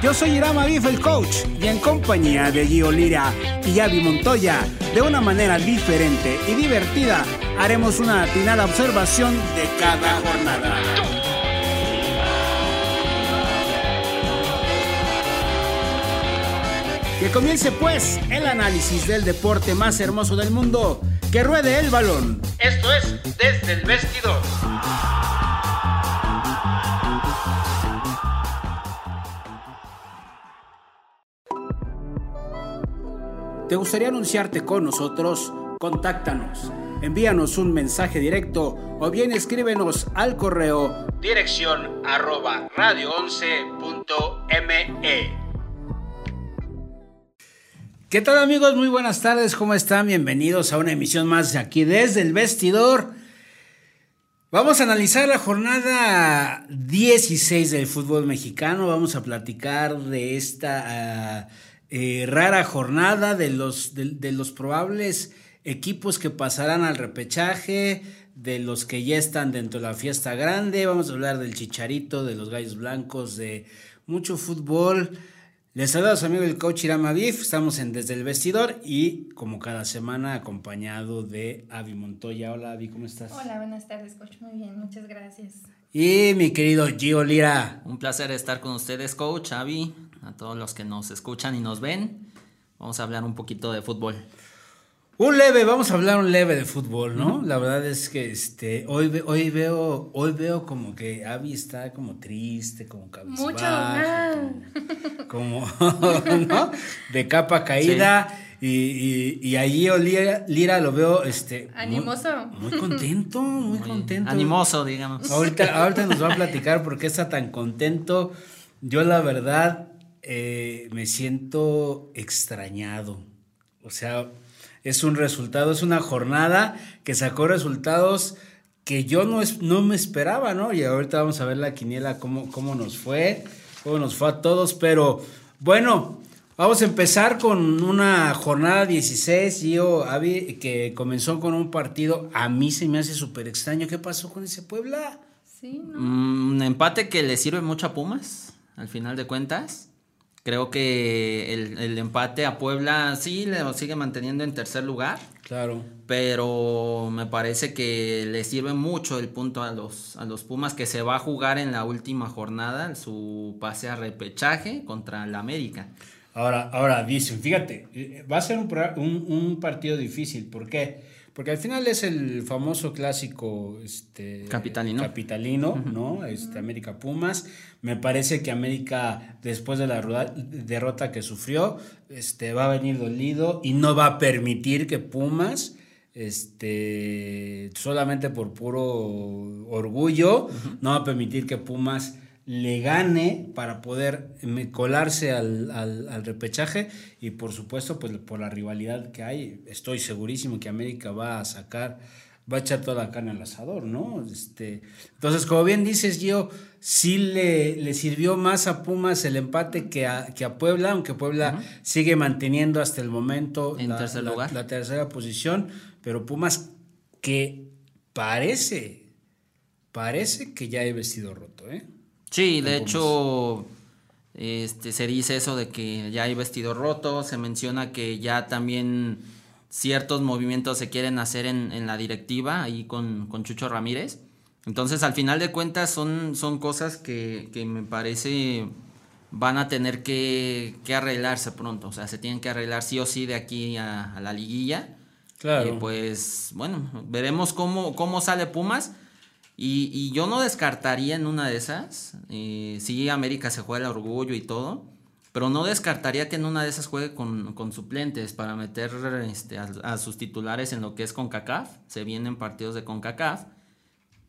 Yo soy Irama Bif, el coach, y en compañía de Gio Lira y Avi Montoya, de una manera diferente y divertida, haremos una atinada observación de cada jornada. Que comience pues el análisis del deporte más hermoso del mundo, que ruede el balón. Esto es desde el vestidor. ¿Te gustaría anunciarte con nosotros? Contáctanos. Envíanos un mensaje directo o bien escríbenos al correo dirección arroba radio11.me. ¿Qué tal amigos? Muy buenas tardes, ¿cómo están? Bienvenidos a una emisión más aquí desde el vestidor. Vamos a analizar la jornada 16 del fútbol mexicano, vamos a platicar de esta... Ah, eh, rara jornada de los, de, los probables equipos que pasarán al repechaje, de los que ya están dentro de la fiesta grande. Vamos a hablar del chicharito, de los gallos blancos, de mucho fútbol. Les saludo a su amigo el coach Irama Bif. Estamos en Desde el Vestidor y, como cada semana, acompañado de Avi Montoya. Hola, Avi, ¿cómo estás? Hola, buenas tardes, coach. Muy bien, muchas gracias. Y mi querido Gio Lira. Un placer estar con ustedes, coach, Avi a todos los que nos escuchan y nos ven. Vamos a hablar un poquito de fútbol. Un leve, vamos a hablar un leve de fútbol, ¿no? La verdad es que este hoy hoy veo hoy veo como que Abby está como triste, como cabizbajo, Mucho como, ¿no? De capa caída y, y, ahí Lira, Lira, lo veo este animoso. Muy, contento, muy, contento. Animoso, digamos. Ahorita ahorita nos va a platicar por qué está tan contento. Yo la verdad eh, me siento extrañado. O sea, es un resultado, es una jornada que sacó resultados que yo no, es, no me esperaba, ¿no? Y ahorita vamos a ver la quiniela, cómo, cómo nos fue, cómo nos fue a todos, pero bueno, vamos a empezar con una jornada 16, yo, que comenzó con un partido, a mí se me hace súper extraño, ¿qué pasó con ese Puebla? Sí, mm, un empate que le sirve mucho a Pumas, al final de cuentas. Creo que el, empate a Puebla sí le sigue manteniendo en tercer lugar. Claro. Pero me parece que le sirve mucho el punto a los, a los Pumas que se va a jugar en la última jornada su pase a repechaje contra el América. Ahora, ahora dicen, fíjate, eh, va a ser un, un, un partido difícil. ¿Por qué? Porque al final es el famoso clásico este, capitalino, capitalino ¿no? Este, América Pumas. Me parece que América, después de la derrota que sufrió, este, va a venir dolido y no va a permitir que Pumas, este, solamente por puro orgullo, no va a permitir que Pumas le gane para poder colarse al, al, repechaje. Y por supuesto pues por la rivalidad que hay estoy segurísimo que América va a sacar va a echar toda la carne al asador no este entonces como bien dices yo sí le, le sirvió más a Pumas el empate que a, que a Puebla aunque Puebla sigue manteniendo hasta el momento la, la tercera posición. Pero Pumas que parece parece que ya he vestido roto eh Sí, de hecho, este, se dice eso de que ya hay vestido roto, se menciona que ya también ciertos movimientos se quieren hacer en, la directiva, ahí con, Chucho Ramírez. Entonces, al final de cuentas, son, son cosas que, me parece van a tener que, arreglarse pronto. O sea, se tienen que arreglar sí o sí de aquí a, la liguilla. Claro. Y pues, bueno, veremos cómo, cómo sale Pumas. Y, yo no descartaría en una de esas, eh, sí, América se juega el orgullo y todo, pero no descartaría que en una de esas juegue con, suplentes para meter este, a, sus titulares en lo que es CONCACAF. Se vienen partidos de CONCACAF.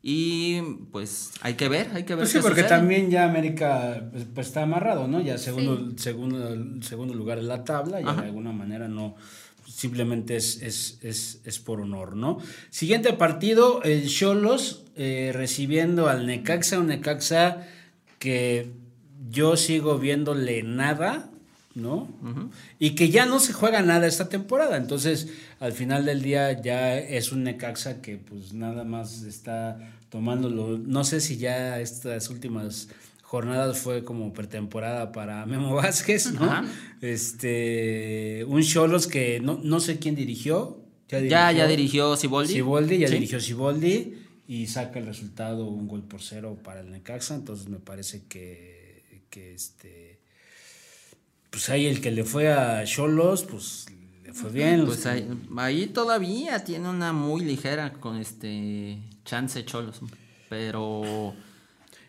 Y pues hay que ver, hay que ver. Pues sí, porque también ya América pues, pues, está amarrado, ¿no? Ya segundo, segundo, segundo lugar en la tabla, y de alguna manera no, simplemente es, es, por honor, ¿no? Siguiente partido, el Cholos eh, recibiendo al Necaxa, un Necaxa que yo sigo viéndole nada, ¿no? Y que ya no se juega nada esta temporada. Entonces, al final del día ya es un Necaxa que pues nada más está tomándolo. No sé si ya estas últimas jornadas fue como pretemporada para Memo Vázquez, ¿no? Este, un Cholos que no, no sé quién dirigió. Ya, dirigió, ya, ya dirigió Siboldi. Siboldi, ya dirigió Siboldi y saca el resultado un gol por cero para el Necaxa. Entonces me parece que, que este, pues ahí el que le fue a Cholos, pues le fue bien. Pues ahí, ahí, todavía tiene una muy ligera con este chance Cholos, pero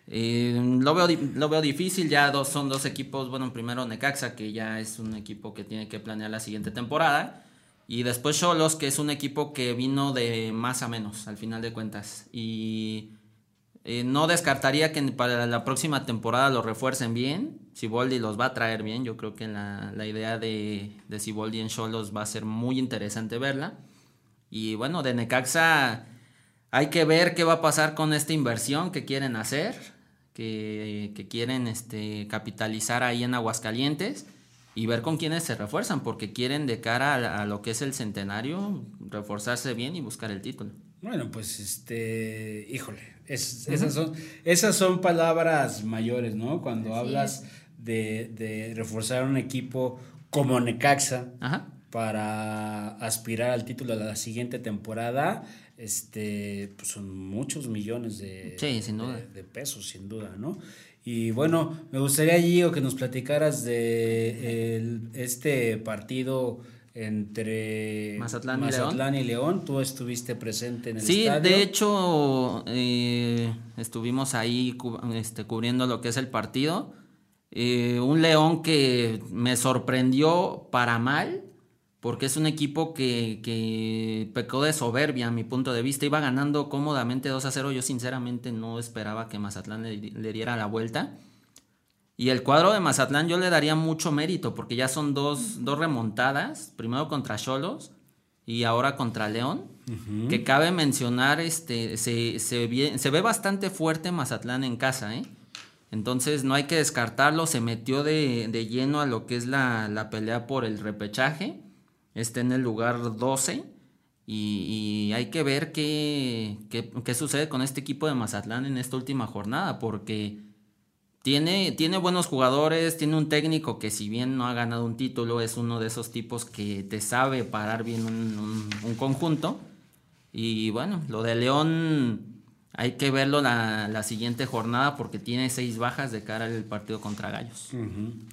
eh, lo, veo, lo veo difícil, ya dos, son dos equipos, bueno, primero Necaxa, que ya es un equipo que tiene que planear la siguiente temporada, y después Cholos, que es un equipo que vino de más a menos, al final de cuentas, y eh, no descartaría que para la próxima temporada lo refuercen bien, Siboldi los va a traer bien, yo creo que la, la idea de, de Siboldi en Cholos va a ser muy interesante verla, y bueno, de Necaxa hay que ver qué va a pasar con esta inversión que quieren hacer, que, quieren este, capitalizar ahí en Aguascalientes y ver con quiénes se refuerzan, porque quieren de cara a, lo que es el centenario reforzarse bien y buscar el título. Bueno, pues este, híjole, esas, son, esas son palabras mayores, ¿no? Cuando hablas de, de, reforzar un equipo como Necaxa para aspirar al título de la siguiente temporada, este, pues son muchos millones de, de, pesos, sin duda, ¿no? Y bueno, me gustaría, Gio, que nos platicaras de este partido entre Mazatlán, y, León. Tú estuviste presente en el sí, estadio. Sí, de hecho, eh, estuvimos ahí este, cubriendo lo que es el partido. Eh, un León que me sorprendió para mal porque es un equipo que, pecó de soberbia a mi punto de vista. Iba ganando cómodamente 2 a 0. Yo sinceramente no esperaba que Mazatlán le, diera la vuelta. Y el cuadro de Mazatlán yo le daría mucho mérito porque ya son dos, remontadas. Primero contra Cholos y ahora contra León. Que cabe mencionar, este, se, se, ve bastante fuerte Mazatlán en casa, ¿eh? Entonces no hay que descartarlo. Se metió de, lleno a lo que es la, la pelea por el repechaje está en el lugar 12 y, hay que ver qué, qué, sucede con este equipo de Mazatlán en esta última jornada, porque tiene, tiene buenos jugadores, tiene un técnico que si bien no ha ganado un título, es uno de esos tipos que te sabe parar bien un, conjunto. Y bueno, lo de León hay que verlo la, la, siguiente jornada porque tiene seis bajas de cara al partido contra Gallos.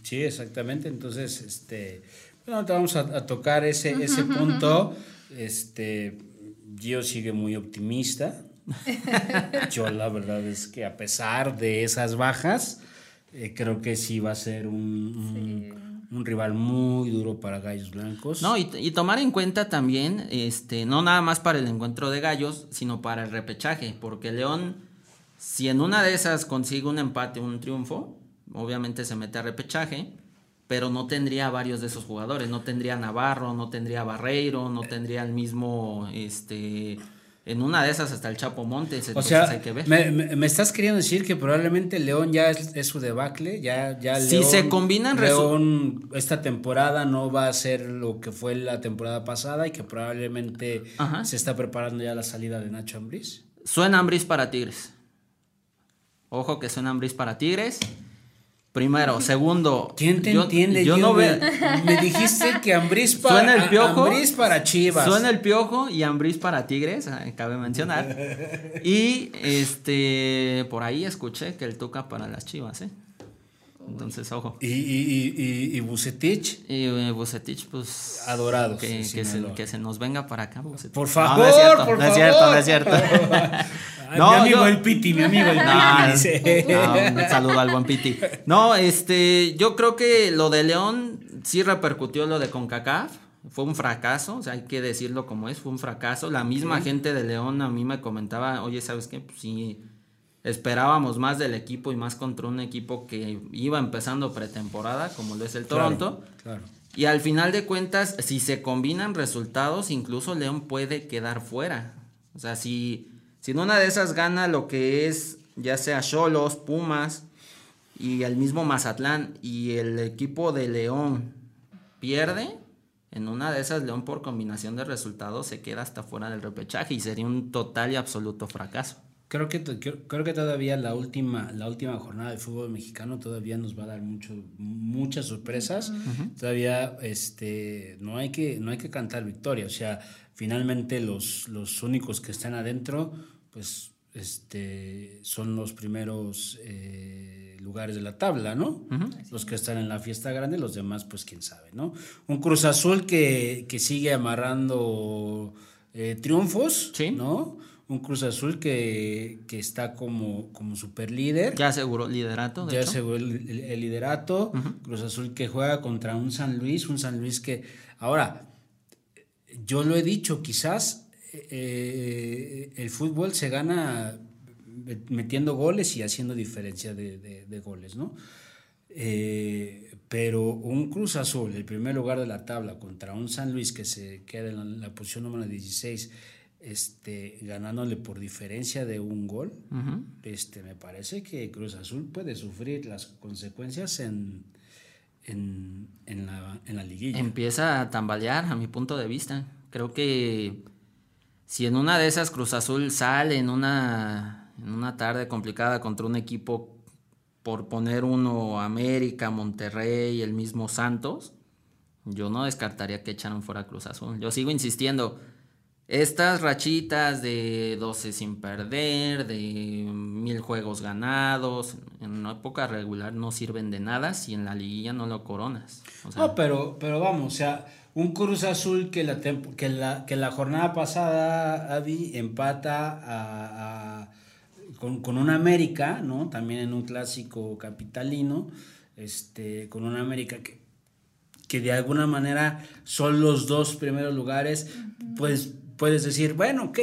Sí, exactamente. Entonces, este bueno, te vamos a, tocar ese, ese punto. Este, Gio sigue muy optimista. Yo la verdad es que a pesar de esas bajas, eh, creo que sí va a ser un, un, rival muy duro para Gallos Blancos. No, y, y, tomar en cuenta también, este, no nada más para el encuentro de Gallos, sino para el repechaje, porque León, si en una de esas consigue un empate, un triunfo, obviamente se mete a repechaje pero no tendría varios de esos jugadores, no tendría Navarro, no tendría Barreiro, no tendría el mismo, este, en una de esas hasta el Chapo Montes, o sea, hay que ver. Me, estás queriendo decir que probablemente León ya es, su debacle, ya, ya Si se combinan León esta temporada no va a ser lo que fue la temporada pasada y que probablemente se está preparando ya la salida de Nacho Ambriz. Suena Ambriz para Tigres. Ojo que suena Ambriz para Tigres. Primero, segundo. ¿Quién te entiende? Yo, no veo. Me dijiste que Ambris para, suena el piojo, para Chivas. Suena el piojo y Ambris para Tigres, ah, cabe mencionar. y este por ahí escuché que él toca para las Chivas, ¿eh? Entonces, ojo. ¿Y, y, y, y Bucetich? Y eh, Bucetich, pues. Adorado. Que, que, se, nos venga para acá, Bucetich. Por favor, no, es cierto, por no es cierto, no es cierto. no, mi amigo el Piti, mi amigo el Piti. un saludo al buen Piti. No, este, yo creo que lo de León sí repercutió lo de CONCACAF. Fue un fracaso, o sea, hay que decirlo como es, fue un fracaso. La misma gente de León a mí me comentaba, oye, ¿sabes qué? Pues sí, esperábamos más del equipo y más contra un equipo que iba empezando pretemporada, como lo es el Toronto. Claro, Y al final de cuentas, si se combinan resultados, incluso León puede quedar fuera. O sea, si, si en una de esas gana lo que es, ya sea Cholos, Pumas y el mismo Mazatlán y el equipo de León pierde, en una de esas León por combinación de resultados se queda hasta fuera del repechaje y sería un total y absoluto fracaso. Creo que, creo, que todavía la última, la última jornada de fútbol mexicano todavía nos va a dar mucho, muchas sorpresas. Todavía este, no, hay que, no hay que cantar victoria. O sea, finalmente los, los únicos que están adentro, pues este, son los primeros eh, lugares de la tabla, ¿no? Los que están en la fiesta grande, los demás, pues quién sabe, ¿no? Un Cruz Azul que, que sigue amarrando eh, triunfos, ¿no? Un Cruz Azul que, está como, como super líder. Ya aseguró el liderato. ya aseguró el, liderato. Cruz Azul que juega contra un San Luis, un San Luis que... Ahora, yo lo he dicho, quizás eh, el fútbol se gana metiendo goles y haciendo diferencia de, goles, ¿no? Eh, pero un Cruz Azul, el primer lugar de la tabla, contra un San Luis que se queda en la, la posición número 16 este, ganándole por diferencia de un gol, este, me parece que Cruz Azul puede sufrir las consecuencias en, en, en, la, en la liguilla. Empieza a tambalear, a mi punto de vista. Creo que si en una de esas Cruz Azul sale en una, en una tarde complicada contra un equipo, por poner uno, América, Monterrey, el mismo Santos, yo no descartaría que echaran fuera Cruz Azul. Yo sigo insistiendo estas rachitas de 12 sin perder, de mil juegos ganados, en una época regular no sirven de nada si en la liguilla no lo coronas. no, pero, pero vamos, o sea, un Cruz Azul que la, que la, que la jornada pasada, Adi, empata con, con un América, ¿no? También en un clásico capitalino, este, con un América que, que de alguna manera son los dos primeros lugares, pues puedes decir, bueno, ok,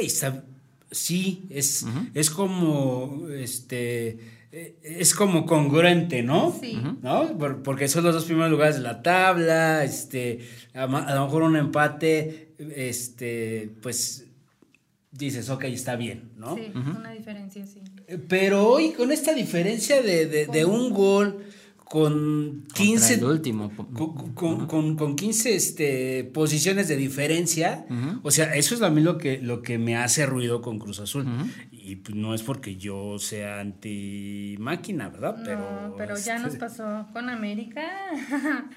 sí, es, es como, este, eh, es como congruente, ¿no? Sí. ¿No? porque son los dos primeros lugares de la tabla, este, a, lo mejor un empate, este, pues dices, ok, está bien, ¿no? Sí, una diferencia, sí. Pero hoy con esta diferencia de, de un gol, con 15 último. Con, con, con, 15 este, posiciones de diferencia. O sea, eso es a mí lo que, lo que me hace ruido con Cruz Azul. Y pues, no es porque yo sea anti máquina, ¿verdad? pero, pero ya nos este pasó con América.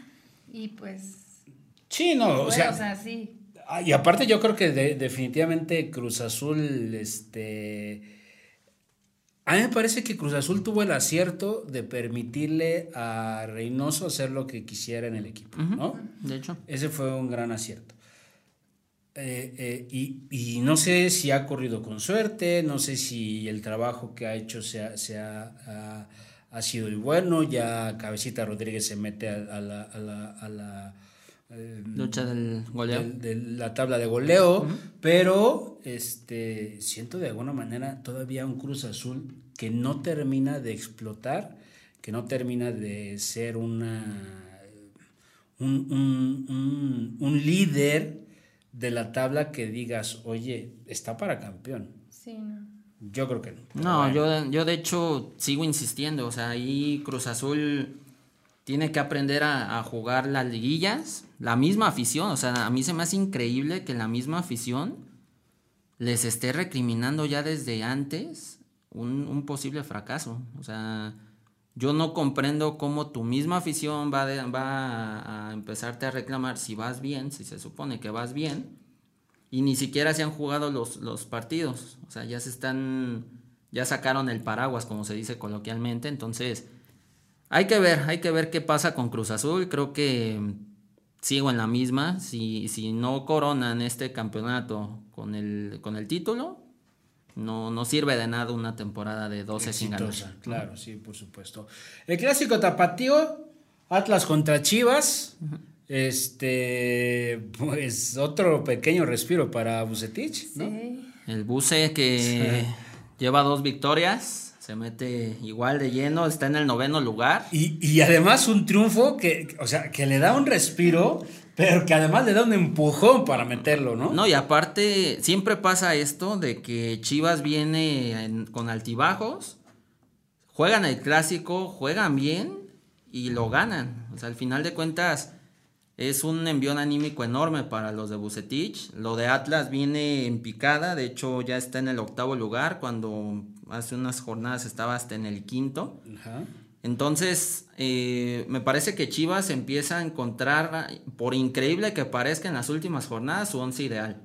y pues. Sí, no, o sea. O sea, sí. Ah, y aparte yo creo que definitivamente Cruz Azul, este a mí me parece que Cruz Azul tuvo el acierto de permitirle a Reynoso hacer lo que quisiera en el equipo, ¿no? De hecho. Ese fue un gran acierto. Eh, eh, y, no sé si ha corrido con suerte, no sé si el trabajo que ha hecho se ha, ha, sido el bueno, ya Cabecita Rodríguez se mete a, la Em, Lucha del goleo. De, la tabla de goleo, pero este, siento de alguna manera todavía un Cruz Azul que no termina de explotar, que no termina de ser una, un, un, líder de la tabla que digas, oye, está para campeón. Sí, no. Yo creo que no. No, yo, yo de hecho sigo insistiendo, o sea, ahí Cruz Azul tiene que aprender a, jugar las liguillas. La misma afición, o sea, a mí se me hace increíble que la misma afición les esté recriminando ya desde antes un, posible fracaso. O sea, yo no comprendo cómo tu misma afición va, va a, empezarte a reclamar si vas bien, si se supone que vas bien, y ni siquiera se han jugado los, los partidos. O sea, ya se están, ya sacaron el paraguas, como se dice coloquialmente, entonces hay que ver, hay que ver qué pasa con Cruz Azul. Creo que sigo en la misma. Si, si no coronan este campeonato con el, con el título, no, no sirve de nada una temporada de 12 sin ganar. Claro, sí, por supuesto. El clásico tapatío, Atlas contra Chivas. Este, pues otro pequeño respiro para Bucetich, ¿no? El Buce que lleva dos victorias se mete igual de lleno, está en el noveno lugar. Y, y además un triunfo que, o sea, que le da un respiro, pero que además le da un empujón para meterlo, ¿no? No, y aparte siempre pasa esto de que Chivas viene en- con altibajos, juegan el clásico, juegan bien y lo ganan. O sea, al final de cuentas es un envión anímico enorme para los de Bucetich. Lo de Atlas viene en picada, de hecho ya está en el octavo lugar cuando hace unas jornadas estaba hasta en el quinto. Ajá. Entonces, eh, me parece que Chivas empieza a encontrar, por increíble que parezca en las últimas jornadas, su once ideal.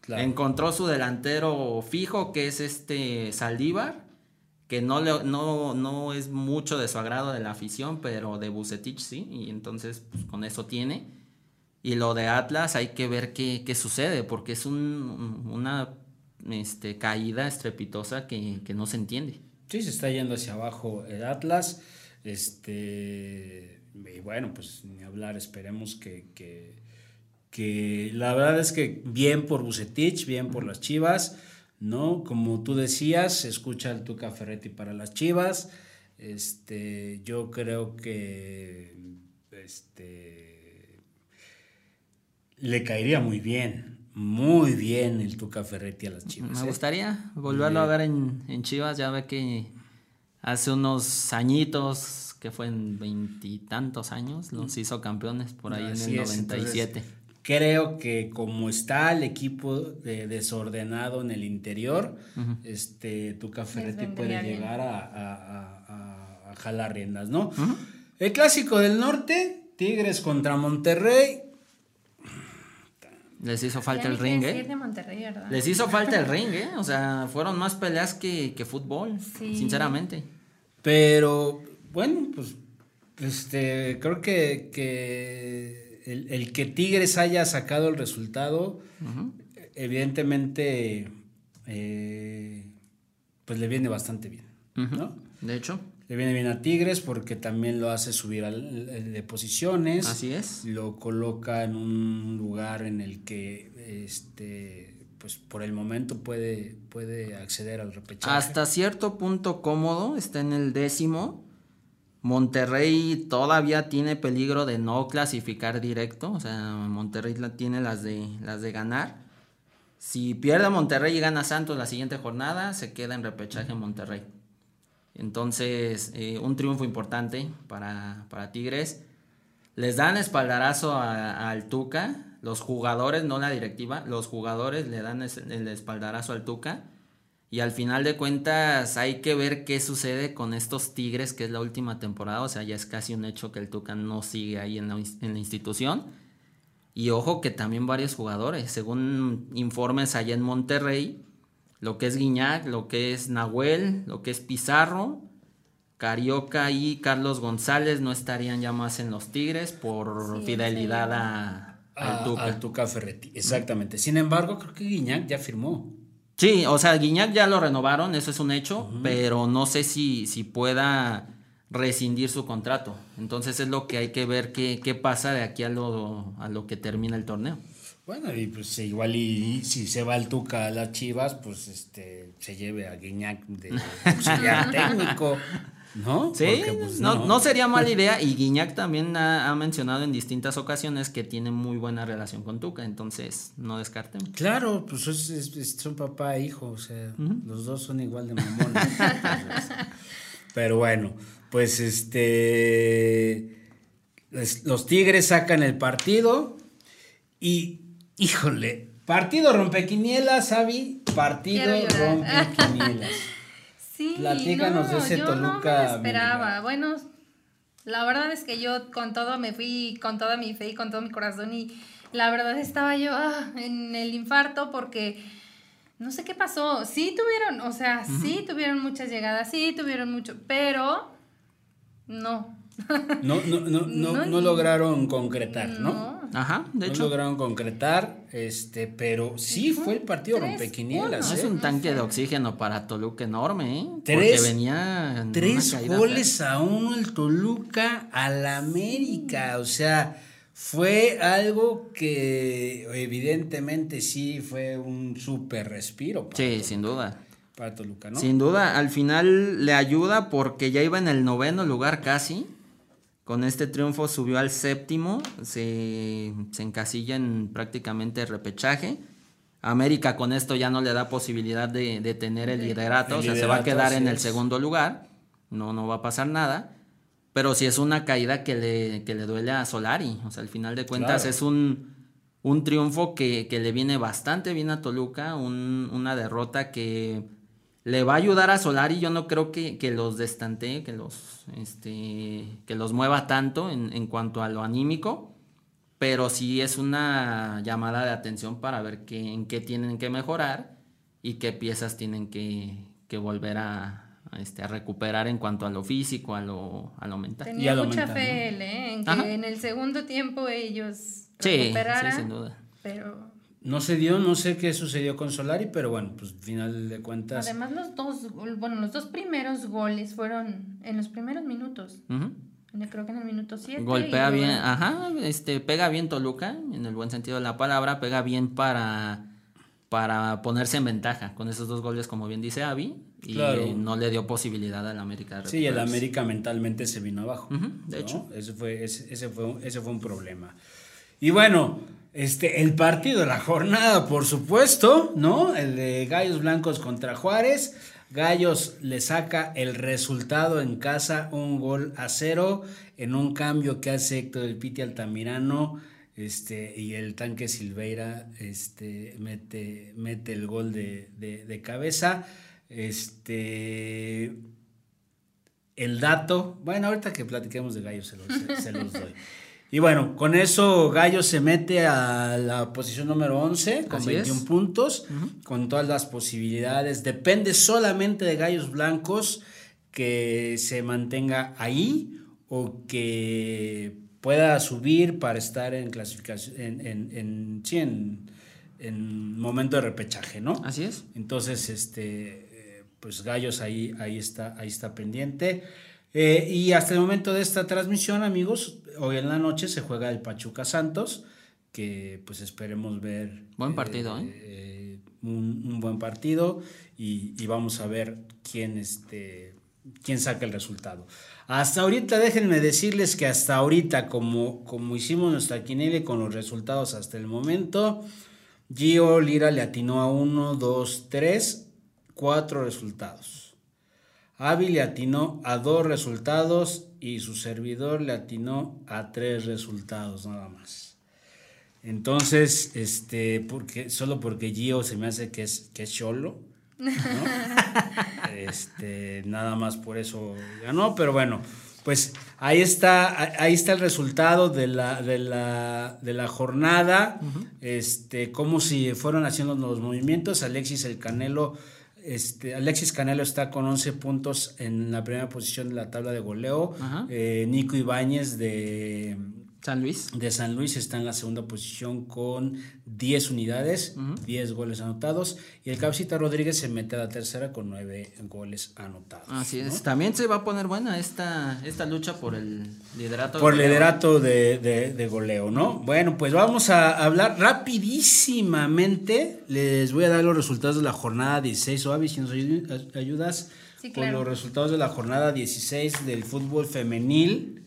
Claro. Encontró su delantero fijo, que es este Saldívar, que no, le, no, no es mucho de su agrado de la afición, pero de Bucetich sí, y entonces pues, con eso tiene. Y lo de Atlas hay que ver qué, qué sucede, porque es un- una este, caída estrepitosa que, que no se entiende. Sí, se está yendo hacia abajo el Atlas. Este. Y bueno, pues ni hablar, esperemos que. que, la verdad es que bien por Bucetich, bien por las Chivas, ¿no? Como tú decías, escucha el Tuca Ferretti para las Chivas. Este, yo creo que. Este. Le caería muy bien, muy bien el Tuca Ferretti a las Chivas. Me ¿eh? gustaría volverlo a ver en, en Chivas, ya ve que hace unos añitos, que fue en veintitantos años, los hizo campeones por ahí Así en el es, 97. entonces, creo que como está el equipo de- desordenado en el interior, este Tuca Ferretti puede llegar a, a- a- a- a jalar riendas, ¿no? El clásico del norte, Tigres contra Monterrey. Les hizo falta Ya el ring, ¿eh? de Monterrey, ¿verdad? Les hizo falta el ring, ¿eh? O sea, fueron más peleas que, que fútbol, Sí. sinceramente. Pero bueno, pues este, creo que, que el, el que Tigres haya sacado el resultado, evidentemente, eh, pues le viene bastante bien, ¿no? De hecho, Le viene bien a Tigres porque también lo hace subir al- eh, de posiciones. así es. Lo coloca en un lugar en el que, este, pues por el momento puede, puede acceder al repechaje. Hasta cierto punto cómodo, está en el décimo. Monterrey todavía tiene peligro de no clasificar directo, o sea, Monterrey tiene las de las de ganar. Si pierde Monterrey y gana Santos la siguiente jornada, se queda en repechaje Monterrey. Entonces, eh, un triunfo importante para, para Tigres. Les dan espaldarazo al Tuca, los jugadores, no la directiva, los jugadores le dan el espaldarazo al Tuca. Y al final de cuentas hay que ver qué sucede con estos Tigres, que es la última temporada. O sea, ya es casi un hecho que el Tuca no sigue ahí en la, en la institución. Y ojo que también varios jugadores, según informes allá en Monterrey, lo que es Guiñac, lo que es Nahuel, lo que es Pizarro, Carioca y Carlos González no estarían ya más en los Tigres por Sí, fidelidad sí. a, al a- Tuca. al Tuca Ferretti, exactamente. Sin embargo, creo que Guiñac ya firmó. Sí, o sea, Guiñac ya lo renovaron, eso es un hecho, pero no sé si, si pueda rescindir su contrato. Entonces es lo que hay que ver qué, qué pasa de aquí a lo, a lo que termina el torneo. Bueno, y pues igual y, y si se va el Tuca a las Chivas, pues este se lleve a Guiñac de auxiliar técnico, ¿no? Sí, Porque, pues, no, no sería mala idea. Y Guiñac también ha, ha mencionado en distintas ocasiones que tiene muy buena relación con Tuca, entonces no descartemos. Claro, pues es- es- es- son papá e hijo, o sea, los dos son igual de mamones. entonces, pero bueno, pues este los Tigres sacan el partido y híjole, partido rompequinielas, Avi, partido rompequinielas. Sí, Platícanos no, de ese yo no me Toluca, lo esperaba. Bueno, la verdad es que yo con todo me fui, con toda mi fe y con todo mi corazón y la verdad estaba yo ah, en el infarto porque no sé qué pasó. Sí tuvieron, o sea, sí tuvieron muchas llegadas, sí tuvieron mucho, pero no. No, no, no, no, No, no lograron concretar, ¿no? No. Ajá, de no hecho. lograron concretar, este, pero sí fue el partido Tres rompequinielas, No, ¿eh? es un tanque de oxígeno para Toluca enorme, ¿eh? Tres- Porque venía en una Tres caída goles a uno el Toluca al América. O sea, fue algo que evidentemente sí fue un súper respiro. para Sí, Toluca. sin duda. para Toluca, ¿no? Sin duda, al final le ayuda porque ya iba en el noveno lugar casi. Con este triunfo subió al séptimo, se, se encasilla en prácticamente repechaje. América con esto ya no le da posibilidad de, de tener el liderato, El o sea, se va a quedar en el es. segundo lugar, no, no va a pasar nada. Pero sí es una caída que le, que le duele a Solari, o sea, al final de cuentas Claro. es un, un triunfo que, que le viene bastante bien a Toluca, un- una derrota que le va a ayudar a Solari. Yo no creo que, que los destantee, que los, este, que los mueva tanto en, en cuanto a lo anímico, pero sí es una llamada de atención para ver qué, en qué tienen que mejorar y qué piezas tienen que, que volver a, a, este, a recuperar en cuanto a lo físico, a lo, a lo mental. Y Tenía a lo mucha mental, fe él, ¿eh? En que Ajá. en el segundo tiempo ellos Sí, recuperaran. sí, sin duda. Pero No se dio, no sé qué sucedió con Solari, pero bueno, pues al final de cuentas. además los dos, bueno, los dos primeros goles fueron en los primeros minutos. El- Creo que en el minuto 7. Golpea bien, ajá, este, pega bien Toluca, en el buen sentido de la palabra, pega bien para, para ponerse en ventaja con esos dos goles, como bien dice Avi, y Claro. no le dio posibilidad al América de Sí, el. América mentalmente se vino abajo. De ¿no? hecho. Ese fue, ese, ese fue, un- ese fue un problema. Y bueno, este, el partido de la jornada, por supuesto, ¿no? El de Gallos Blancos contra Juárez. Gallos le saca el resultado en casa, un gol a cero, en un cambio que hace Héctor del Piti Altamirano. Este, y el tanque Silveira este, mete, mete el gol de, de- de cabeza. Este, el dato, bueno, ahorita que platiquemos de Gallos se los, se- se los doy. Y bueno, con eso Gallos se mete a la posición número 11 con Así 21 es. puntos, con todas las posibilidades. Depende solamente de Gallos Blancos que se mantenga ahí o que pueda subir para estar en clasificación, en, en, en- sí, en- en momento de repechaje, ¿no? Así es. Entonces, este, eh, pues Gallos ahí, ahí está, ahí está pendiente. Eh, y hasta el momento de esta transmisión, amigos, hoy en la noche se juega el Pachuca Santos, que pues esperemos ver. Buen partido, ¿eh? eh, un, un buen partido y, y vamos a ver quién, este, quién saca el resultado. Hasta ahorita, déjenme decirles que hasta ahorita, como, como hicimos nuestra quiniela y con los resultados hasta el momento, Gio Lira le atinó a 1, 2, 3, 4 resultados. Avi le atinó a dos resultados y su servidor le atinó a tres resultados nada más. Entonces, este, porque, solo porque Gio se me hace que es, que es cholo, ¿no? este, nada más por eso ganó, pero bueno, pues ahí está, ahí- ahí está el resultado de la, de la, de la jornada, este, como si fueron haciendo los movimientos, Alexis el Canelo, este, Alexis Canelo está con 11 puntos en la primera posición de la tabla de goleo. Eh, Nico Ibáñez de, San Luis. de San Luis está en la segunda posición con 10 unidades, 10 goles anotados. Y el Cabecita Rodríguez se mete a la tercera con 9 goles anotados. Así ¿no? es. También se va a poner buena esta, esta lucha por el liderato. Por de goleo. liderato de, de- de goleo, ¿no? Bueno, pues vamos a hablar rapidísimamente. Les voy a dar los resultados de la jornada 16. O Avi, si nos ayu- ayudas Sí, con claro. los resultados de la jornada 16 del fútbol femenil.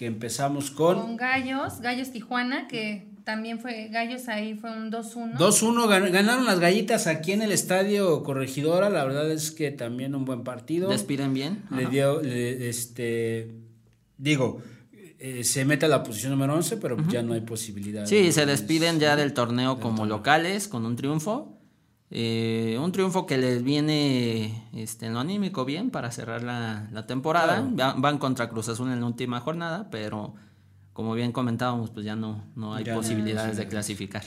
Que empezamos con Con Gallos, Gallos Tijuana, que también fue, Gallos ahí fue un 2-1. 2-1 gan- ganaron las gallitas aquí en el estadio Corregidora, la verdad es que también un buen partido. Despiden bien. Le Ajá. dio, le- este, digo, eh, se mete a la posición número 11, pero ya no hay posibilidad. Sí, se despiden ya del torneo como locales con un triunfo. Eh, un triunfo que les viene este, en lo anímico bien para cerrar la, la temporada. Va- Van contra Cruz Azul en la última jornada, pero como bien comentábamos, pues ya no, no hay Ya no posibilidades de clasificar.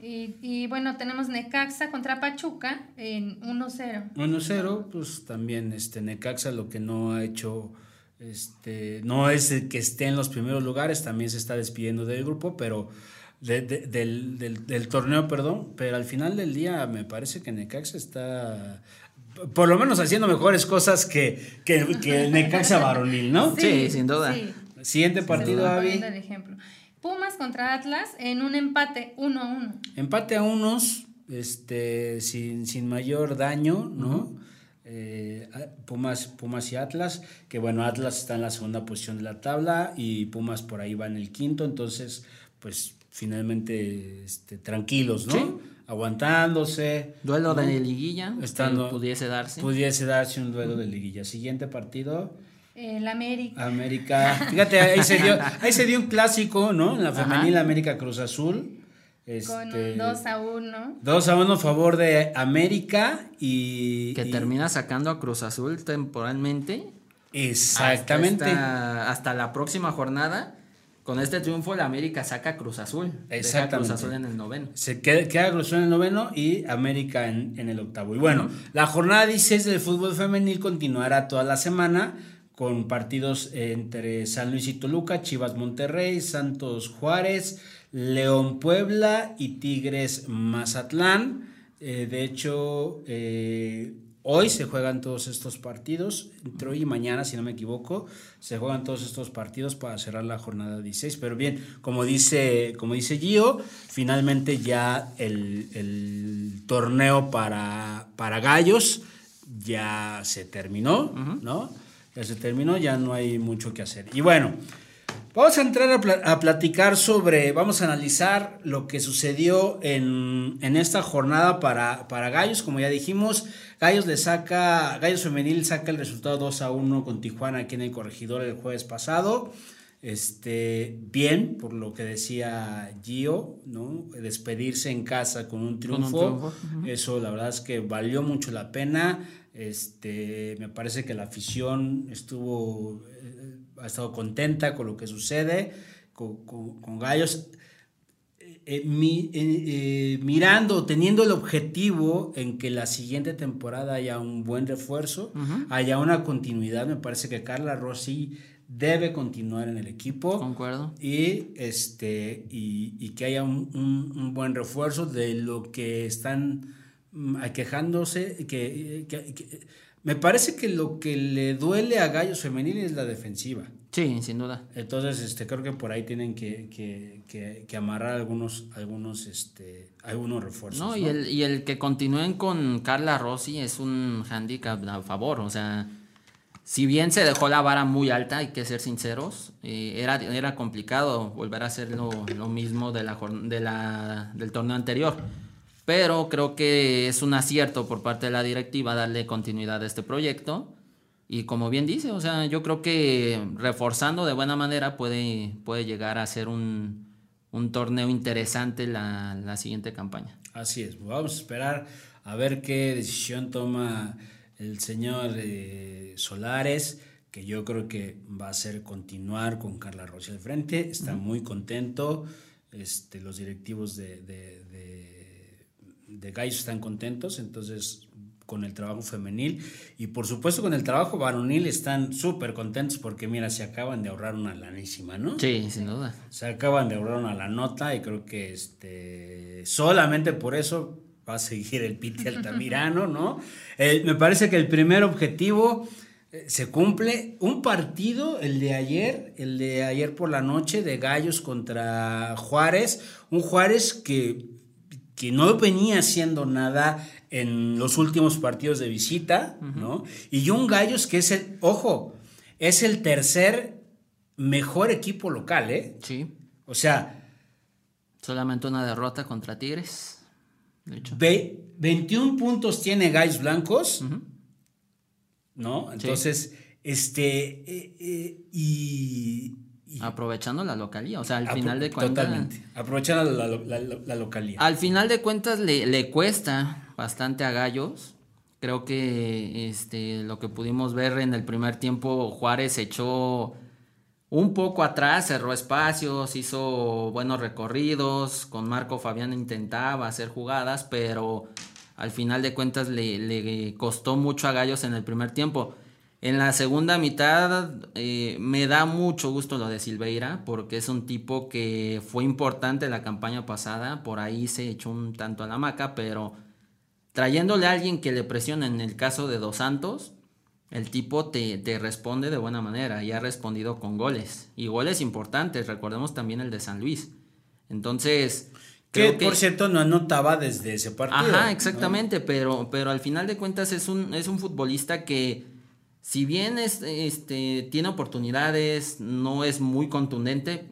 Y, y bueno, tenemos Necaxa contra Pachuca en 1-0. 1-0, pues también este Necaxa lo que no ha hecho este no es el que esté en los primeros lugares, también se está despidiendo del grupo, pero de- de- del, del- del torneo, perdón, pero al final del día me parece que Necaxa está por lo menos haciendo mejores cosas que, que, que el Necaxa varonil, ¿no? Sí, sin duda. sí. Siguiente partido, ejemplo. Pumas contra Atlas en un empate 1-1. Empate a unos, este, sin, sin mayor daño, ¿no? Eh, Pumas, Pumas y Atlas, que bueno, Atlas está en la segunda posición de la tabla y Pumas por ahí va en el quinto, entonces, pues finalmente este, tranquilos, ¿no? Aguantándose. Duelo de liguilla, Estando, pudiese darse. Pudiese darse un duelo de liguilla. Siguiente partido. El América. América. Fíjate, ahí se dio, ahí se dio un clásico, ¿no? En la femenil América Cruz Azul. Con un 2 este, a 1. 2 a 1 a favor de América y. Que termina sacando a Cruz Azul temporalmente. Exactamente. Hasta, hasta, la próxima jornada. Con este triunfo, la América saca Cruz Azul. Exactamente. Cruz Azul en el noveno. Se queda, Cruz Azul en el noveno y América en, en el octavo. Y bueno, la jornada 16 del fútbol femenil continuará toda la semana con partidos entre San Luis y Toluca, Chivas Monterrey, Santos Juárez, León Puebla y Tigres Mazatlán. Eh, de hecho, eh, hoy se juegan todos estos partidos, entre hoy y mañana, si no me equivoco, se juegan todos estos partidos para cerrar la jornada 16. Pero bien, como dice, como dice Gio, finalmente ya el, torneo para, para gallos ya se terminó, ¿no? ya se terminó, ya no hay mucho que hacer. Y bueno, vamos a entrar a, platicar sobre, vamos a analizar lo que sucedió en, esta jornada para, para Gallos, como ya dijimos, Gallos le saca, Gallos Femenil saca el resultado 2 a 1 con Tijuana aquí en el corregidor el jueves pasado. Este, bien, por lo que decía Gio, ¿no? Despedirse en casa con un triunfo. Eso la verdad es que valió mucho la pena. Este, me parece que la afición estuvo, ha estado contenta con lo que sucede con, Gallos. Eh, eh, mirando, teniendo el objetivo en que la siguiente temporada haya un buen refuerzo, haya una continuidad, me parece que Carla Rossi debe continuar en el equipo. Concuerdo. Y, este, y, que haya un, buen refuerzo de lo que están Mm, quejándose, que, me parece que lo que le duele a Gallos Femenil es la defensiva. Sí, sin duda. Entonces, este, creo que por ahí tienen que, que, que, amarrar algunos, algunos, este, algunos refuerzos. No, Y, el, y el que continúen con Carla Rossi es un handicap a favor. O sea, si bien se dejó la vara muy alta, hay que ser sinceros, eh, era, era complicado volver a hacer lo, lo mismo de la, de la, del torneo anterior pero creo que es un acierto por parte de la directiva darle continuidad a este proyecto. Y como bien dice, o sea, yo creo que reforzando de buena manera puede, puede llegar a ser un, torneo interesante la, la, siguiente campaña. Así es, vamos a esperar a ver qué decisión toma el señor eh, Solares, que yo creo que va a ser continuar con Carla Rossi al frente, está muy contento, este, los directivos de de Gallos están contentos, entonces con el trabajo femenil y por supuesto con el trabajo varonil están súper contentos porque mira, se acaban de ahorrar una lanísima, ¿no? Sí, sin duda. Se acaban de ahorrar una la nota y creo que este solamente por eso va a seguir el Piti Altamirano, ¿no? Eh, me parece que el primer objetivo eh, se cumple un partido, el de ayer, el de ayer por la noche de Gallos contra Juárez, un Juárez que que no venía haciendo nada en los últimos partidos de visita, ¿no? Y un Gallos que es el, ojo, es el tercer mejor equipo local, ¿eh? Sí. O sea... Solamente una derrota contra Tigres. De hecho. 21 puntos tiene Gallos Blancos, ¿no? Entonces, este, eh, eh, y Aprovechando la localía, o sea, al final de cuentas. Totalmente, aprovechando la, localía. Al final de cuentas le, le, cuesta bastante a Gallos. Creo que este, lo que pudimos ver en el primer tiempo, Juárez echó un poco atrás, cerró espacios, hizo buenos recorridos. Con Marco Fabián intentaba hacer jugadas, pero al final de cuentas le, le costó mucho a Gallos en el primer tiempo. En la segunda mitad eh, me da mucho gusto lo de Silveira porque es un tipo que fue importante la campaña pasada, por ahí se echó un tanto a la maca, pero trayéndole a alguien que le presiona en el caso de Dos Santos, el tipo te, te, responde de buena manera y ha respondido con goles. Y goles importantes, recordemos también el de San Luis. Entonces... Que, por cierto no anotaba desde ese partido. Ajá, exactamente, pero, pero al final de cuentas es un, es un futbolista que si bien es, este, tiene oportunidades, no es muy contundente,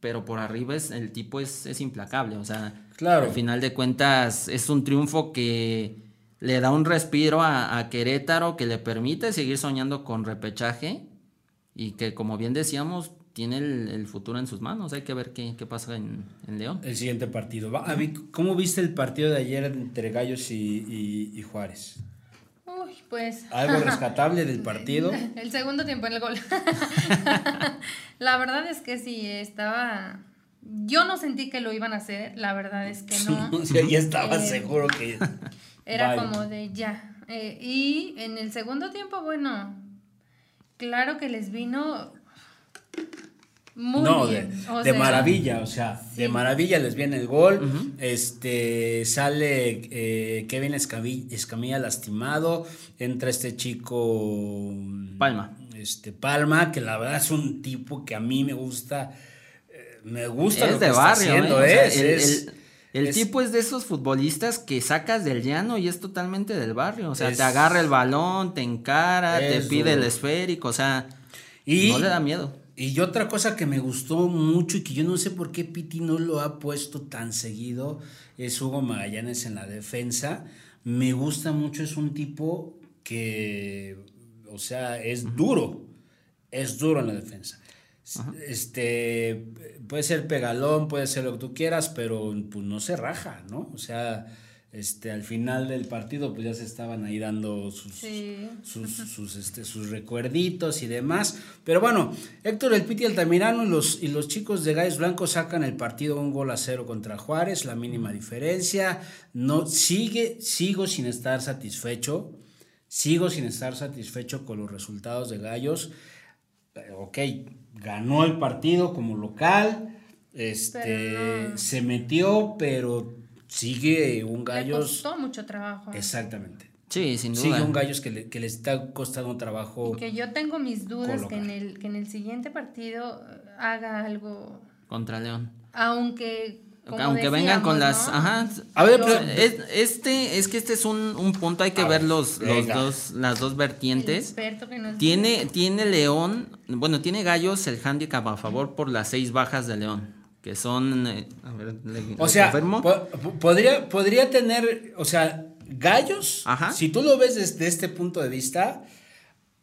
pero por arriba es, el tipo es, es implacable. O sea, claro. al final de cuentas es un triunfo que le da un respiro a, a, Querétaro que le permite seguir soñando con repechaje y que como bien decíamos tiene el, el futuro en sus manos. Hay que ver qué, qué pasa en, en, León. El siguiente partido. ¿Cómo viste el partido de ayer entre Gallos y, y, y Juárez? Uy, pues. ¿Algo rescatable del partido? El segundo tiempo en el gol. la verdad es que sí, estaba. Yo no sentí que lo iban a hacer, la verdad es que no. ya estaba eh, seguro que. Era como de ya. Eh, y en el segundo tiempo, bueno, claro que les vino muy no, bien. De, o de sea, maravilla, o sea, sí. de maravilla les viene el gol. Uh -huh. Este sale eh, Kevin Escamilla, Escamilla, lastimado. Entra este chico Palma. Este Palma, que la verdad es un tipo que a mí me gusta. Eh, me gusta es lo que de está barrio, haciendo, ¿eh? es, o sea, el, es, el, el es- tipo es de esos futbolistas que sacas del llano y es totalmente del barrio. O sea, Es- te agarra el balón, te encara, te pide el esférico, o sea, Y- no le da miedo. Y otra cosa que me gustó mucho y que yo no sé por qué Piti no lo ha puesto tan seguido es Hugo Magallanes en la defensa. Me gusta mucho, es un tipo que, o sea, es duro, es duro en la defensa. Este, puede ser pegalón, puede ser lo que tú quieras, pero pues no se raja, ¿no? O sea, este, al final del partido pues ya se estaban ahí dando sus, Sí. sus, sus, este, sus recuerditos y demás. Pero bueno, Héctor El Piti Altamirano y los, y los chicos de Gallos Blancos sacan el partido un gol a cero contra Juárez, la mínima diferencia. No, sigue, sigo sin estar satisfecho. Sigo sin estar satisfecho con los resultados de Gallos. Eh, Ok, ganó el partido como local. Este no. se metió, pero sigue un Le Gallos. costó mucho trabajo. Exactamente. Sí, sin duda. Sigue un Gallos que le, que le está costando trabajo. Que yo tengo mis dudas que en, el, que en el siguiente partido eh, haga algo, Contra León. aunque... como Aunque vengan con las. Ajá. A ver, pero- Es- Este, es que este es un, un punto, hay que ver ver, los, los dos, las dos vertientes. experto que nos Tiene, tiene León, bueno, tiene Gallos el handicap a favor por las seis bajas de León, que son, eh, a ver, le- O sea, po- podría, podría tener, o sea, Gallos, Ajá. si tú lo ves desde este punto de vista,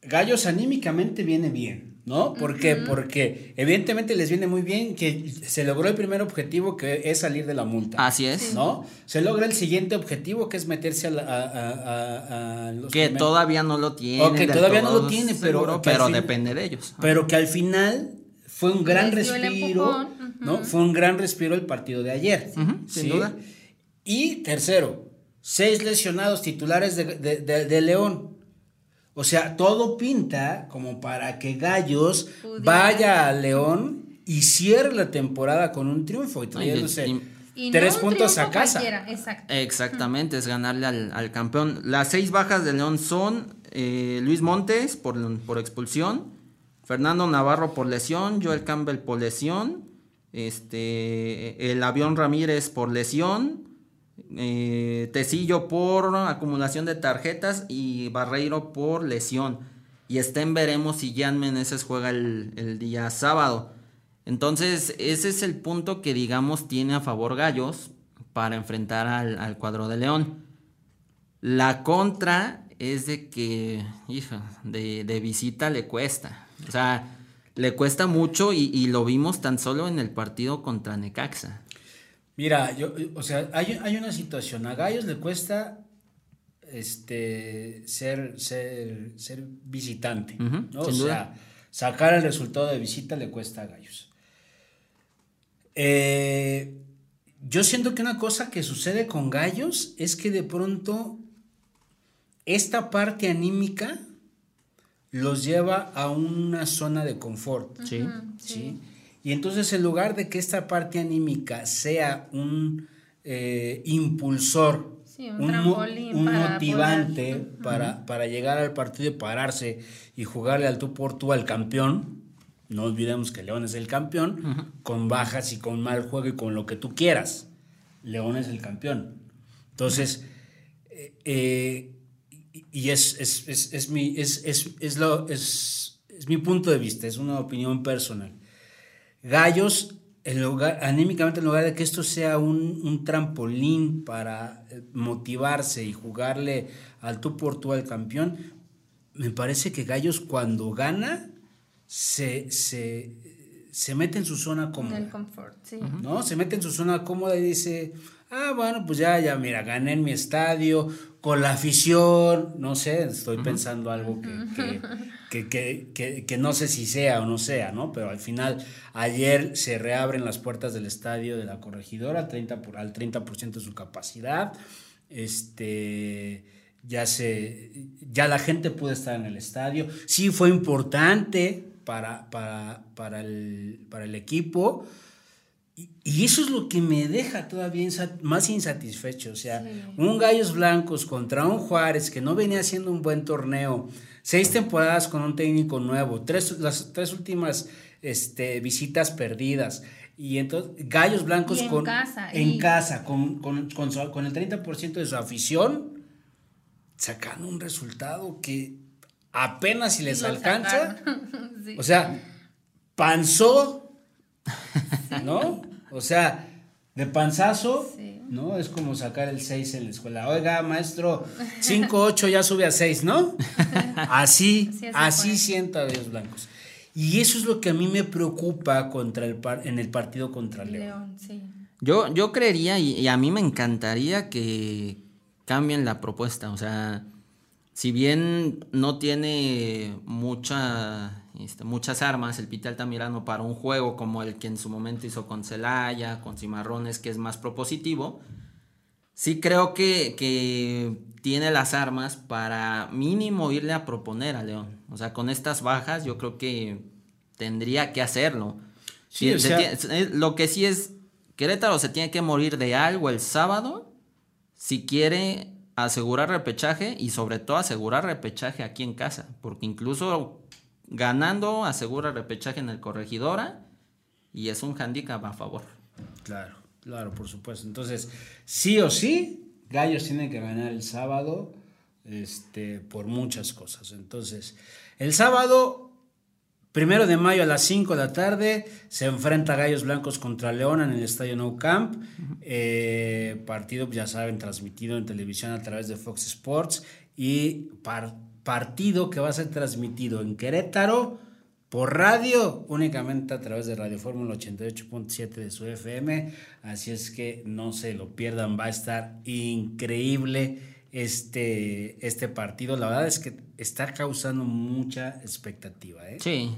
Gallos anímicamente viene bien, ¿no? ¿Por qué? Porque evidentemente les viene muy bien que se logró el primer objetivo que es salir de la multa. Así es. ¿No? Se logra el siguiente objetivo que es meterse a, la- a- a- a- a los Que todavía no lo tiene. Del todavía no lo tiene, pero- seguro, que pero fin- depende de ellos. Pero que al final fue un gran respiro. Fue un gran respiro el partido de ayer. Sin duda. Y tercero, seis lesionados titulares de, de- de- de León. O sea, todo pinta como para que Gallos Pudiera. vaya a León y cierre la temporada con un triunfo y trayéndose y- Y tres no puntos a casa. Exactamente, es ganarle al, al campeón. Las seis bajas de León son eh, Luis Montes por, por expulsión, Fernando Navarro por lesión, Joel Campbell por lesión, este, el avión Ramírez por lesión, eh, Tecillo por acumulación de tarjetas y Barreiro por lesión. Y estén veremos si Jan Meneses juega el, día sábado. Entonces, ese es el punto que digamos tiene a favor Gallos para enfrentar al, cuadro de León. La contra es de que, hija, de visita le cuesta. O sea, le cuesta mucho y, y lo vimos tan solo en el partido contra Necaxa. Mira, yo, o sea, hay, hay una situación. A Gallos le cuesta este ser, ser, ser visitante. ¿no? o duda. sea, sacar el resultado de visita le cuesta a Gallos. Eh, yo siento que una cosa que sucede con Gallos es que de pronto esta parte anímica los lleva a una zona de confort. Sí. ¿sí? Y entonces en lugar de que esta parte anímica sea un eh, impulsor, Sí, un mo- trampolín un para motivante poder- para, para llegar al partido y pararse y jugarle al tú por tú al campeón, no olvidemos que León es el campeón, con bajas y con mal juego y con lo que tú quieras, León es el campeón. Entonces, eh, eh, y es, es, es, es mi, es, es, lo, es, es mi punto de vista, es una opinión personal. Gallos, en lugar, anímicamente, en lugar de que esto sea un, un, trampolín para eh, motivarse y jugarle al tú por tú al campeón, me parece que Gallos cuando gana se, se, se mete en su zona cómoda. En el confort, sí. ¿No? Se mete en su zona cómoda y dice, ah, bueno, pues ya, ya, mira, gané en mi estadio, con la afición, no sé, estoy pensando algo que, que, que, que, no sé si sea o no sea, ¿no? Pero al final, ayer se reabren las puertas del estadio de la corregidora 30 por, al 30% de su capacidad. Este ya se ya la gente puede estar en el estadio. Sí fue importante para, para, para, el, para el equipo y, eso es lo que me deja todavía más insatisfecho. O sea, un Gallos Blancos contra un Juárez que no venía haciendo un buen torneo, seis temporadas con un técnico nuevo, tres, las tres últimas este, visitas perdidas. Y entonces, Gallos Blancos en con, casa, en casa, con, con, con, con el 30% de su afición, sacan un resultado que apenas si les alcanza. sí. O sea, panzó ¿no? O sea, de panzazo, ¿no? Es como sacar el 6 en la escuela. Oiga, maestro, 5, 8 ya sube a 6, ¿no? Así, así sienta a los blancos. Y eso es lo que a mí me preocupa contra el en el partido contra León. Yo, yo creería y, a mí me encantaría que cambien la propuesta. O sea, si bien no tiene mucha este, muchas armas, el Pita Altamirano para un juego como el que en su momento hizo con Celaya, con Cimarrones, que es más propositivo, sí creo que, que, tiene las armas para mínimo irle a proponer a León. O sea, con estas bajas yo creo que tendría que hacerlo. lo que sí es, Querétaro se tiene que morir de algo el sábado si quiere asegurar repechaje y sobre todo asegurar repechaje aquí en casa, porque incluso ganando asegura repechaje en el corregidora y es un handicap a favor. Claro, claro, por supuesto. Entonces, sí o sí, Gallos tienen que ganar el sábado este, por muchas cosas. Entonces, el sábado, primero de mayo a las 5 de la tarde, se enfrenta Gallos Blancos contra León en el Estadio Nou Camp. Eh, partido, ya saben, transmitido en televisión a través de Fox Sports y partido que va a ser transmitido en Querétaro por radio, únicamente a través de Radio Fórmula 88.7 de su FM. Así es que no se lo pierdan, va a estar increíble este, este partido. La verdad es que está causando mucha expectativa. ¿eh? Sí.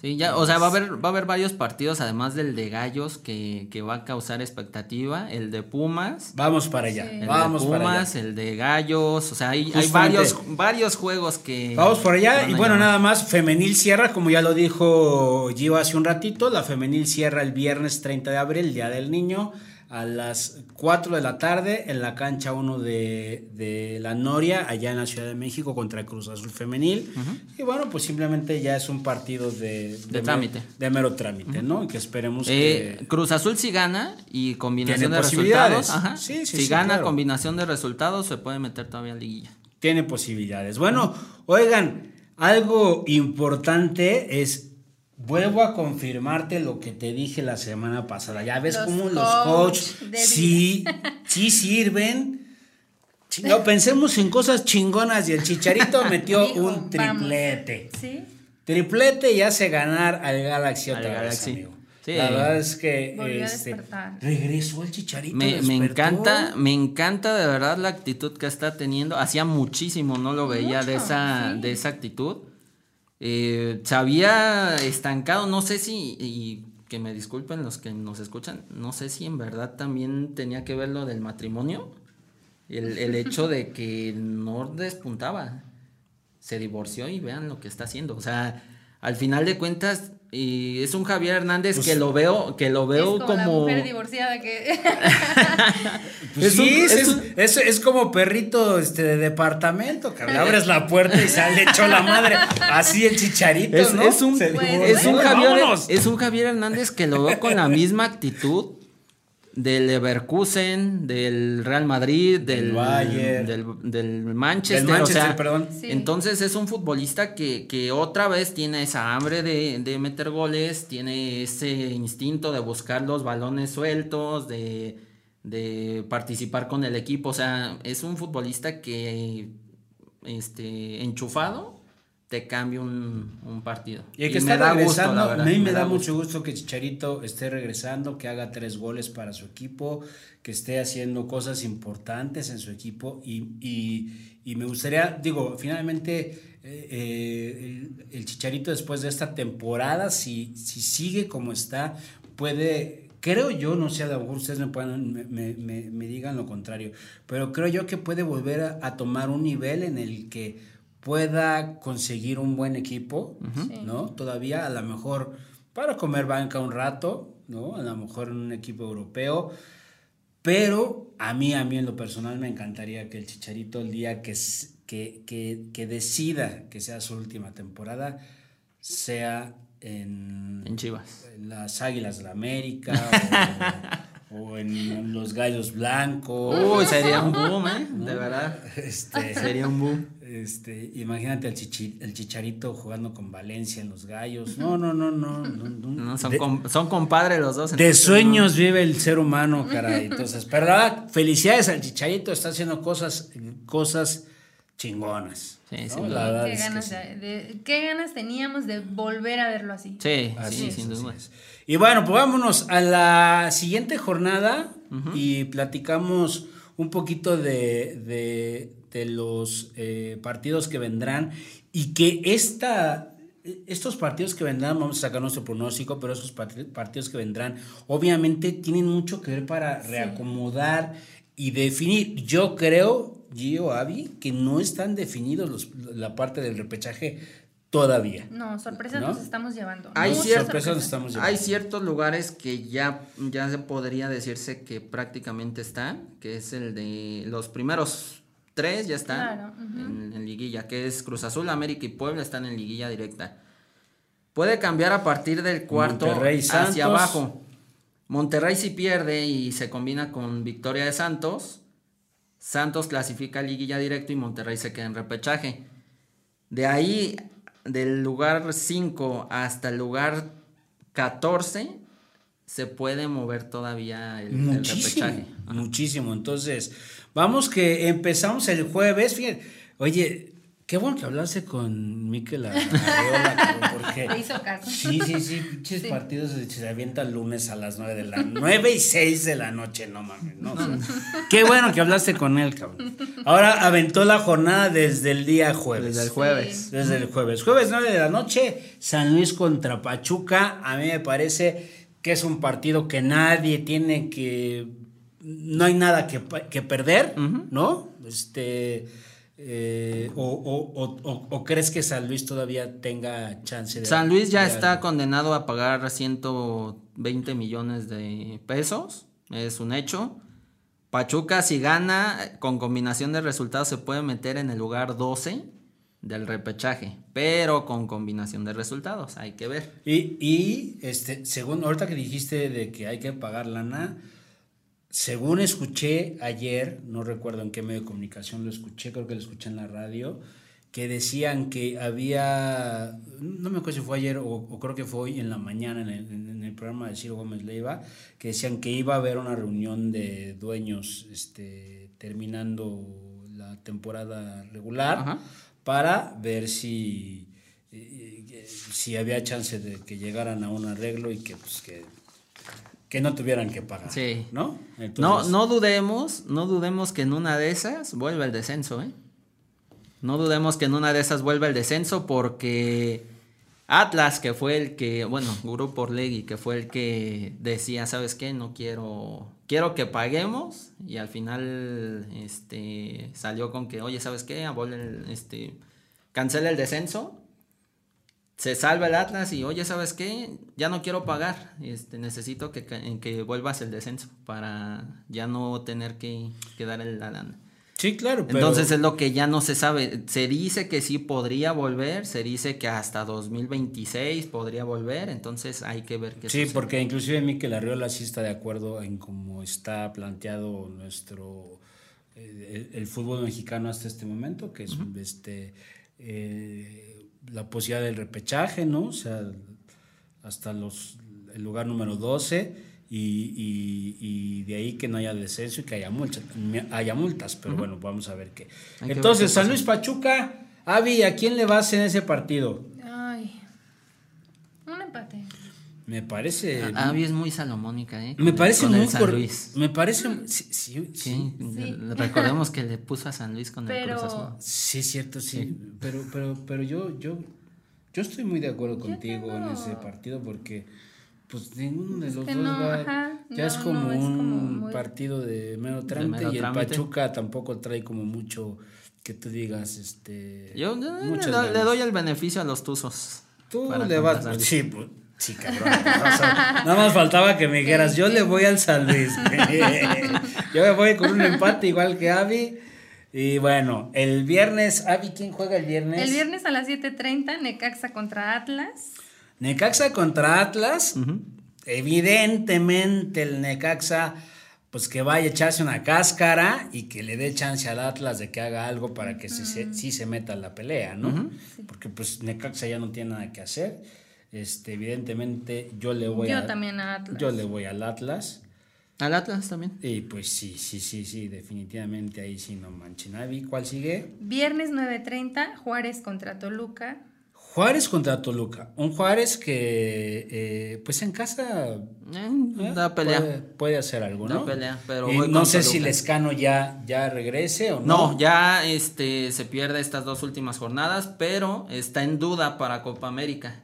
Sí, ya, o sea, va a haber, va a haber varios partidos, además del de Gallos, que, que va a causar expectativa, el de Pumas. Vamos para allá, el vamos de Pumas, el de Gallos, o sea, hay, hay varios, varios juegos que... Vamos por allá, y bueno, nada más, Femenil cierra, como ya lo dijo Gio hace un ratito, la Femenil cierra el viernes 30 de abril, Día del Niño, a las 4 de la tarde en la cancha 1 de, La Noria, allá en la Ciudad de México, contra Cruz Azul Femenil. Y bueno, pues simplemente ya es un partido de, de, trámite. de mero trámite, ¿no? Que esperemos eh, que. Cruz Azul si gana y combinación de resultados. Ajá. si gana combinación de resultados, se puede meter todavía en liguilla. Tiene posibilidades. Bueno, oigan, algo importante es Vuelvo a confirmarte lo que te dije la semana pasada. Ya ves cómo los coaches sí, sí sirven. No, pensemos en cosas chingonas y el Chicharito metió un triplete. ¿Sí? Triplete y hace ganar al Galaxy otra vez, amigo. La verdad es que este, regresó el Chicharito. Me, me, encanta, me encanta de verdad la actitud que está teniendo. Hacía muchísimo no lo veía de esa, de esa actitud eh, se había estancado, no sé si, y que me disculpen los que nos escuchan, no sé si en verdad también tenía que ver lo del matrimonio, el, el hecho de que no despuntaba, se divorció y vean lo que está haciendo, o sea, al final de cuentas y es un Javier Hernández pues que lo veo que lo veo es como, la mujer divorciada que pues sí es, es, como perrito este de departamento que le abres la puerta y sale hecho la madre así el chicharito es, ¿no? es un, es un Javier es un Javier Hernández que lo veo con la misma actitud del Leverkusen, del Real Madrid, del, Bayern. del, del Manchester. Del o Manchester, sea, perdón. Sí. Entonces es un futbolista que, que otra vez tiene esa hambre de, de meter goles, tiene ese instinto de buscar los balones sueltos, de, de participar con el equipo. O sea, es un futbolista que este, enchufado te cambia un, un partido. Y el que Y está me da gusto, regresando, la verdad, a mí me, da, mucho gusto que Chicharito esté regresando, que haga tres goles para su equipo, que esté haciendo cosas importantes en su equipo y, y- y me gustaría, digo, finalmente eh, eh, el, el Chicharito después de esta temporada, si, si sigue como está, puede, creo yo, no sé, a lo mejor ustedes me, puedan, me, me- me- me digan lo contrario, pero creo yo que puede volver a, a tomar un nivel en el que pueda conseguir un buen equipo. ¿no? Todavía a lo mejor para comer banca un rato, ¿no? A lo mejor en un equipo europeo. Pero a mí, a mí en lo personal me encantaría que el Chicharito el día que, que, que, que decida que sea su última temporada sea en, En Chivas. en las Águilas de la América o, o en los Gallos Blancos. Uy, sería un boom, ¿eh? De verdad. Este, Sería un boom. este, imagínate el, chichi- el Chicharito jugando con Valencia en los Gallos. No, no, no, no. no, no. Son, De- com- son compadres los dos. de entonces, sueños vive el ser humano, caray. Entonces, pero felicidades al Chicharito, está haciendo cosas, cosas chingonas. Sí, verdad ¿Qué es que ganas, sí. de- de- qué ganas teníamos de volver a verlo así. Sí, Así sí, es, sin duda. Y bueno, pues vámonos a la siguiente jornada y platicamos un poquito de, de- de los eh, partidos que vendrán y que esta, estos partidos que vendrán, vamos a sacar nuestro pronóstico, pero esos part- partidos que vendrán obviamente tienen mucho que ver para reacomodar y definir. Yo creo, Gio, Avi, que no están definidos los- la parte del repechaje todavía. No, sorpresas ¿No? nos estamos llevando. Hay ciertas sorpresas nos estamos llevando. Hay ciertos lugares que ya, ya se podría decirse que prácticamente están, que es el de los primeros tres ya están Claro, en, en liguilla, que es Cruz Azul, América y Puebla están en liguilla directa. Puede cambiar a partir del cuarto Monterrey, Santos. hacia abajo. Monterrey si pierde y se combina con victoria de Santos, Santos clasifica a liguilla directo y Monterrey se queda en repechaje. De ahí, del lugar 5 hasta el lugar 14, se puede mover todavía el, el Muchísimo, repechaje. muchísimo. Entonces, vamos que empezamos el jueves. Fíjate, oye, qué bueno que hablaste con Miquel Arriola, cabrón, porque... Hizo caso. Sí, sí, sí, pinches Sí. partidos de- se avienta el lunes a las 9 de la 9 y 6 de la noche, no mames, no. o sea, qué bueno que hablaste con él, cabrón. Ahora aventó la jornada desde el día jueves. Desde el jueves. Desde el jueves. Jueves 9 de la noche, San Luis contra Pachuca. A mí me parece que es un partido que nadie tiene que. No hay nada que perder, ¿no? Este. Eh, o, o- o- o- o crees que San Luis todavía tenga chance de. San Luis ya de está algo? condenado a pagar 120 millones de pesos, es un hecho. Pachuca si gana, con combinación de resultados se puede meter en el lugar 12 del repechaje, pero con combinación de resultados, hay que ver. Y, y, este, según ahorita que dijiste de que hay que pagar lana, según escuché ayer, no recuerdo en qué medio de comunicación lo escuché, creo que lo escuché en la radio, que decían que había, no me acuerdo si fue ayer o, o creo que fue hoy en la mañana en el, en- en el programa de Ciro Gómez Leiva, que decían que iba a haber una reunión de dueños este, terminando la temporada regular Ajá. para ver si, eh, eh, si había chance de que llegaran a un arreglo y que, pues, que, que no tuvieran que pagar. Sí. ¿No? No, Entonces, no dudemos, no dudemos que en una de esas vuelva el descenso, ¿eh? No dudemos que en una de esas vuelva el descenso porque Atlas, que fue el que, bueno, Grupo Orlegui, que fue el que decía, ¿sabes qué? No quiero, quiero que paguemos y al final, este, salió con que, oye, ¿sabes qué? Abole el- este, cancela el descenso se salva el Atlas y oye, ¿sabes qué? Ya no quiero pagar, este, necesito que, que vuelvas el descenso para ya no tener que, que dar el- la lana. Sí, claro, pero... Entonces es lo que ya no se sabe. Se dice que sí podría volver, se dice que hasta 2026 podría volver, entonces hay que ver qué Sí, sucede. porque inclusive Miquel Arriola sí está de acuerdo en cómo está planteado nuestro eh, el, el fútbol mexicano hasta este momento, que es este eh, la posibilidad del repechaje, ¿no? O sea, hasta los el lugar número 12 y, y- y de ahí que no haya descenso y que haya multas, haya multas pero bueno, vamos a ver qué. Hay que ver Entonces, qué San. Luis Pachuca, Avi, ¿a quién le vas en ese partido? Ay. Un empate. Me parece... A- Avi es muy salomónica, ¿eh? Me Con- parece con el muy San cor- Luis. Me parece. Sí, sí, sí. Sí, Sí. recordemos que le puso a San Luis con el Cruz Azul. Sí, es cierto, sí. Pero, pero, pero yo, yo, yo estoy muy de acuerdo contigo en ese partido porque, pues, ninguno de los que dos no, va. ajá, ya es como no, es un como muy- partido de mero trámite mero y el trámite. Pachuca tampoco trae como mucho que tú digas, este. Yo eh, le, doy el beneficio a los Tuzos. Tú le vas. Sí, pues, sí, cabrón. Nada más faltaba que me dijeras, yo le voy al San Luis. yo me voy con un empate igual que Avi. Y bueno, el viernes, Avi, ¿quién juega el viernes? El viernes a las 7:30, Necaxa contra Atlas. Necaxa contra Atlas. Evidentemente el Necaxa, pues que vaya a echarse una cáscara y que le dé chance al Atlas de que haga algo para que sí, se, sí se meta en la pelea, ¿no? Porque pues Necaxa ya no tiene nada que hacer. Este, evidentemente yo le voy Yo a... también a Atlas. Yo le voy al Atlas. Al Atlas también. Y pues sí, sí, sí, sí, definitivamente ahí sí no manchen. Avi, ¿cuál sigue? Viernes 9:30, Juárez contra Toluca. Juárez contra Toluca. Un Juárez que, eh, pues en casa Eh, ¿eh? da pelea. Puede, puede hacer algo, Da ¿no? pelea, pero Y voy no sé si. Lescano ya, ya regrese o no. No, ya este se pierde estas dos últimas jornadas, pero está en duda para Copa América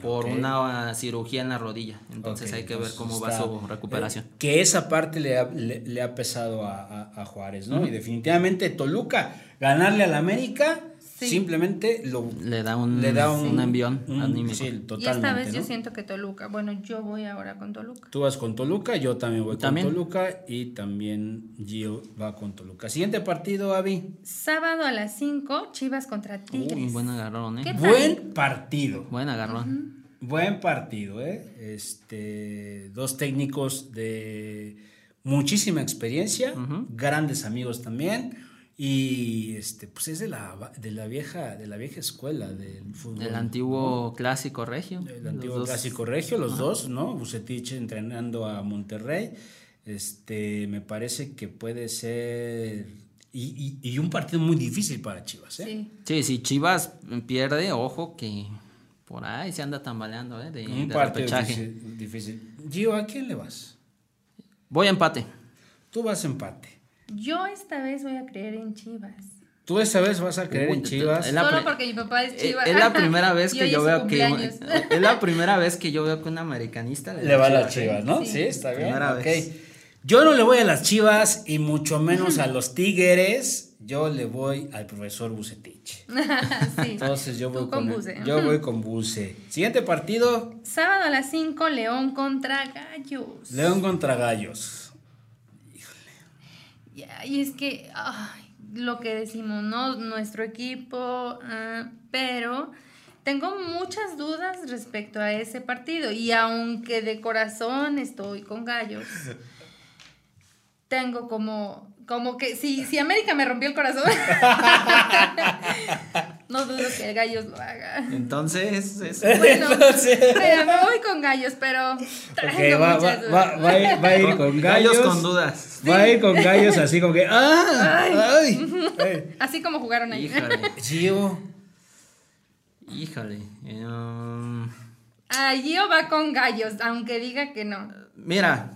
por una cirugía en la rodilla. Entonces hay que ver cómo va su recuperación. que esa parte le ha, le, le ha pesado a, a- a Juárez, ¿no? Y definitivamente Toluca, ganarle al América, Sí. simplemente lo, Le da un, le da un, un envión un- anímico. Sí, y totalmente. esta vez yo ¿no? siento que Toluca. Bueno, yo voy ahora con Toluca. Tú vas con Toluca, yo también voy También. con Toluca y también Gio va con Toluca. Siguiente partido, Avi. Sábado a las 5, Chivas contra Tigres. Uy, buen agarrón, ¿eh? ¿Qué tal? Buen partido. Buen agarrón. Buen partido, ¿eh? Este, dos técnicos de muchísima experiencia, grandes amigos también. Y este, pues es de la, de la vieja, de la vieja escuela del fútbol. El antiguo clásico regio. El Los antiguo dos- clásico regio, los dos, ¿no? Bucetich entrenando a Monterrey. Este, me parece que puede ser. Y, y- y un partido muy difícil para Chivas, ¿eh? Sí. Sí, si Chivas pierde, ojo que por ahí se anda tambaleando, ¿eh? De, Un de partido difícil, difícil. Gio, ¿a quién le vas? Voy a empate. Tú vas empate. Yo esta vez voy a creer en Chivas. Tú esta vez vas a creer Uy, en Chivas. es la Solo porque mi papá es Eh, Chivas. Es la primera vez que yo veo que es la primera vez que yo veo que un americanista Le va a las. Chivas, ¿no? Sí. Sí, está bien. Primera ok. vez. Yo no le voy a las Chivas y mucho menos a los Tigres. Yo le voy al profesor Bucetich. sí. Entonces yo voy Tú con con, Buse. yo voy con Buce. Siguiente partido, Sábado a las 5, León contra Gallos. León contra Gallos. Y es que, ay, lo que decimos, ¿no? Nuestro equipo, ah, pero tengo muchas dudas respecto a ese partido. Y aunque de corazón estoy con Gallos, tengo como, como que, si, si América me rompió el corazón, no dudo que Gallos lo haga. Entonces, es- Bueno, Entonces- mira, me voy con Gallos, pero va, va, va, va a ir, va a ir con gallos. con dudas. Va a ir con gallos así como que. ¡Ah! ¡Ay! ay. Así como jugaron ahí. Híjole, Gio. híjole. um, Ah, Gio va con gallos, aunque diga que no. mira,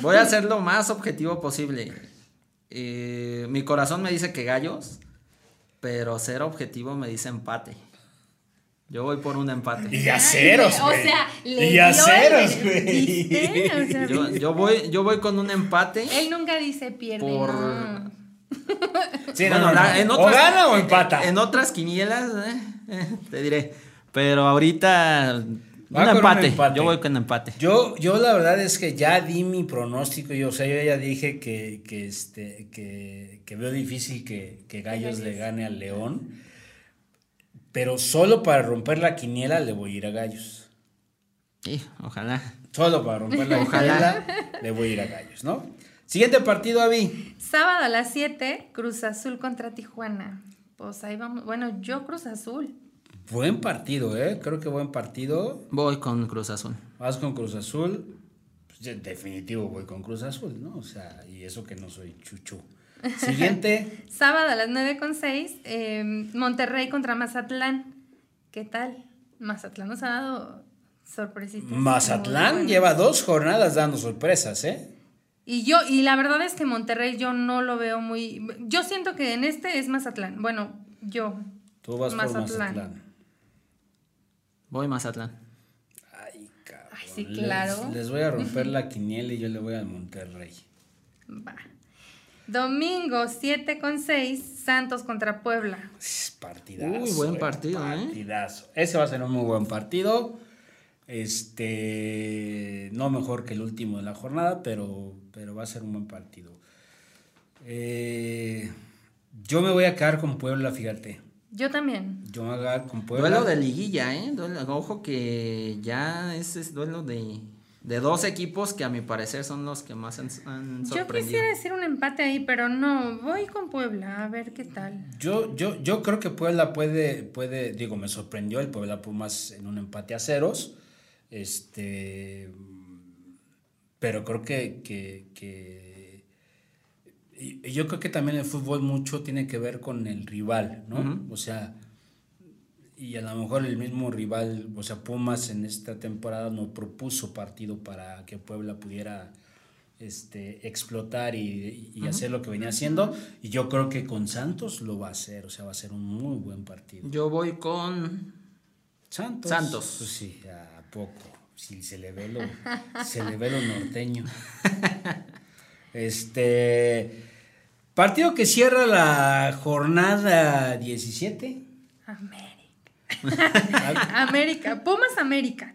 voy a ser lo más objetivo posible. Eh, mi corazón me dice que gallos, pero ser objetivo me dice empate. Yo voy por un empate. Y a ceros, O güey. sea, le Y a ceros, güey. O sea, Yo, yo voy, yo voy con un empate. él nunca dice pierde, Por- no. Sí, no, Bueno, no, la- no. en o gana o empata. En otras quinielas, eh, eh, te diré. Pero ahorita Va Un empate. Yo voy con empate. Yo, yo la verdad es que ya di mi pronóstico. Yo, o sea, yo ya dije que, que, este, que, que veo difícil que, que Gallos le gane al León. Pero solo para romper la quiniela le voy a ir a Gallos. Sí, ojalá. Solo para romper la quiniela le voy a ir a Gallos, ¿no? Siguiente partido, Avi. Sábado a las 7, Cruz Azul contra Tijuana. Pues ahí vamos. Bueno, yo Cruz Azul. Buen partido, ¿eh? Creo que buen partido. Voy con Cruz Azul. Vas con Cruz Azul. Pues, definitivo voy con Cruz Azul, ¿no? O sea, y eso que no soy chuchu. Siguiente. Sábado a las 9 con 6, eh, Monterrey contra Mazatlán. ¿Qué tal? Mazatlán nos ha dado sorpresitas. Mazatlán lleva dos jornadas dando sorpresas, ¿eh? Y yo, y la verdad es que Monterrey yo no lo veo muy. Yo siento que en este es Mazatlán. Bueno, yo. Tú vas por Mazatlán. Voy Mazatlán. Ay, cabrón. Ay, sí, Les- claro. Les, voy a romper la quiniela y yo le voy al Monterrey. Va. Domingo 7 con 6, Santos contra Puebla. Es Partidazo. Uy, buen eh, partido, ¿eh? Partidazo. Ese va a ser un muy buen partido. Este, no mejor que el último de la jornada, pero, pero va a ser un buen partido. Eh, yo me voy a quedar con Puebla, fíjate. Yo también. Yo con Puebla. Duelo de liguilla, ¿eh? Duelo- ojo que ya ese es duelo de, de dos equipos que a mi parecer son los que más han, han Yo sorprendido. quisiera decir un empate ahí, pero no. Voy con Puebla, a ver qué tal. Yo, yo, yo creo que Puebla puede, puede, digo, me sorprendió el Puebla Pumas en un empate a ceros. Este, pero creo que, que, que- y- yo creo que también el fútbol mucho tiene que ver con el rival, ¿no? O sea, y a lo mejor el mismo rival, o sea, Pumas en esta temporada no propuso partido para que Puebla pudiera este, explotar y, y hacer lo que venía haciendo. Y yo creo que con Santos lo va a hacer, o sea, va a ser un muy buen partido. Yo voy con Santos. Santos. Pues sí, a poco. Si se le ve lo, se le ve lo norteño. Este partido que cierra la jornada 17. América. América. Pumas América.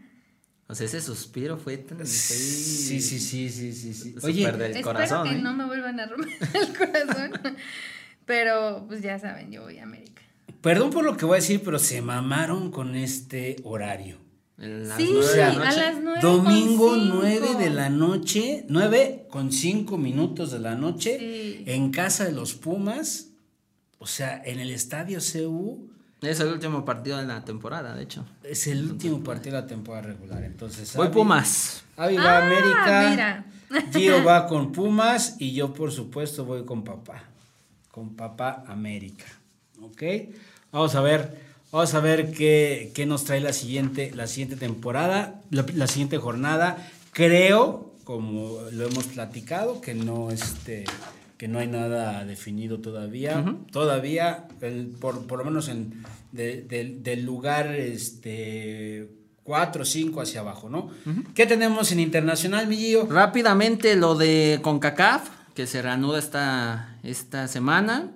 O sea, ese suspiro fue tan. Sí, sí, sí, sí, sí, Oye, del Espero que ¿eh? no me vuelvan a romper el corazón. Pero, pues ya saben, yo voy a América. perdón por lo que voy a decir, pero se mamaron con este horario. Las Sí, nueve de la a noche. las nueve Domingo con cinco. 9 de la noche, 9 con 5 minutos de la noche, Sí. en casa de los Pumas, o sea, en el estadio CU, Es el último partido de la temporada, de hecho. es el último partido de la temporada regular. Entonces, Voy Avi- Pumas. Avi va a Ah, América, mira. Gio va con Pumas y yo, por supuesto, voy con papá, con papá América. ¿Ok? Vamos a ver. Vamos a ver qué, qué nos trae la siguiente, la siguiente temporada, la, la siguiente jornada. Creo, como lo hemos platicado, que no, este, que no hay nada definido todavía. Todavía, el- por, por lo menos en, de- del- del lugar este, 4 o 5 hacia abajo, ¿no? ¿Qué tenemos en internacional, Millillo? Rápidamente lo de CONCACAF, que se reanuda esta, esta semana.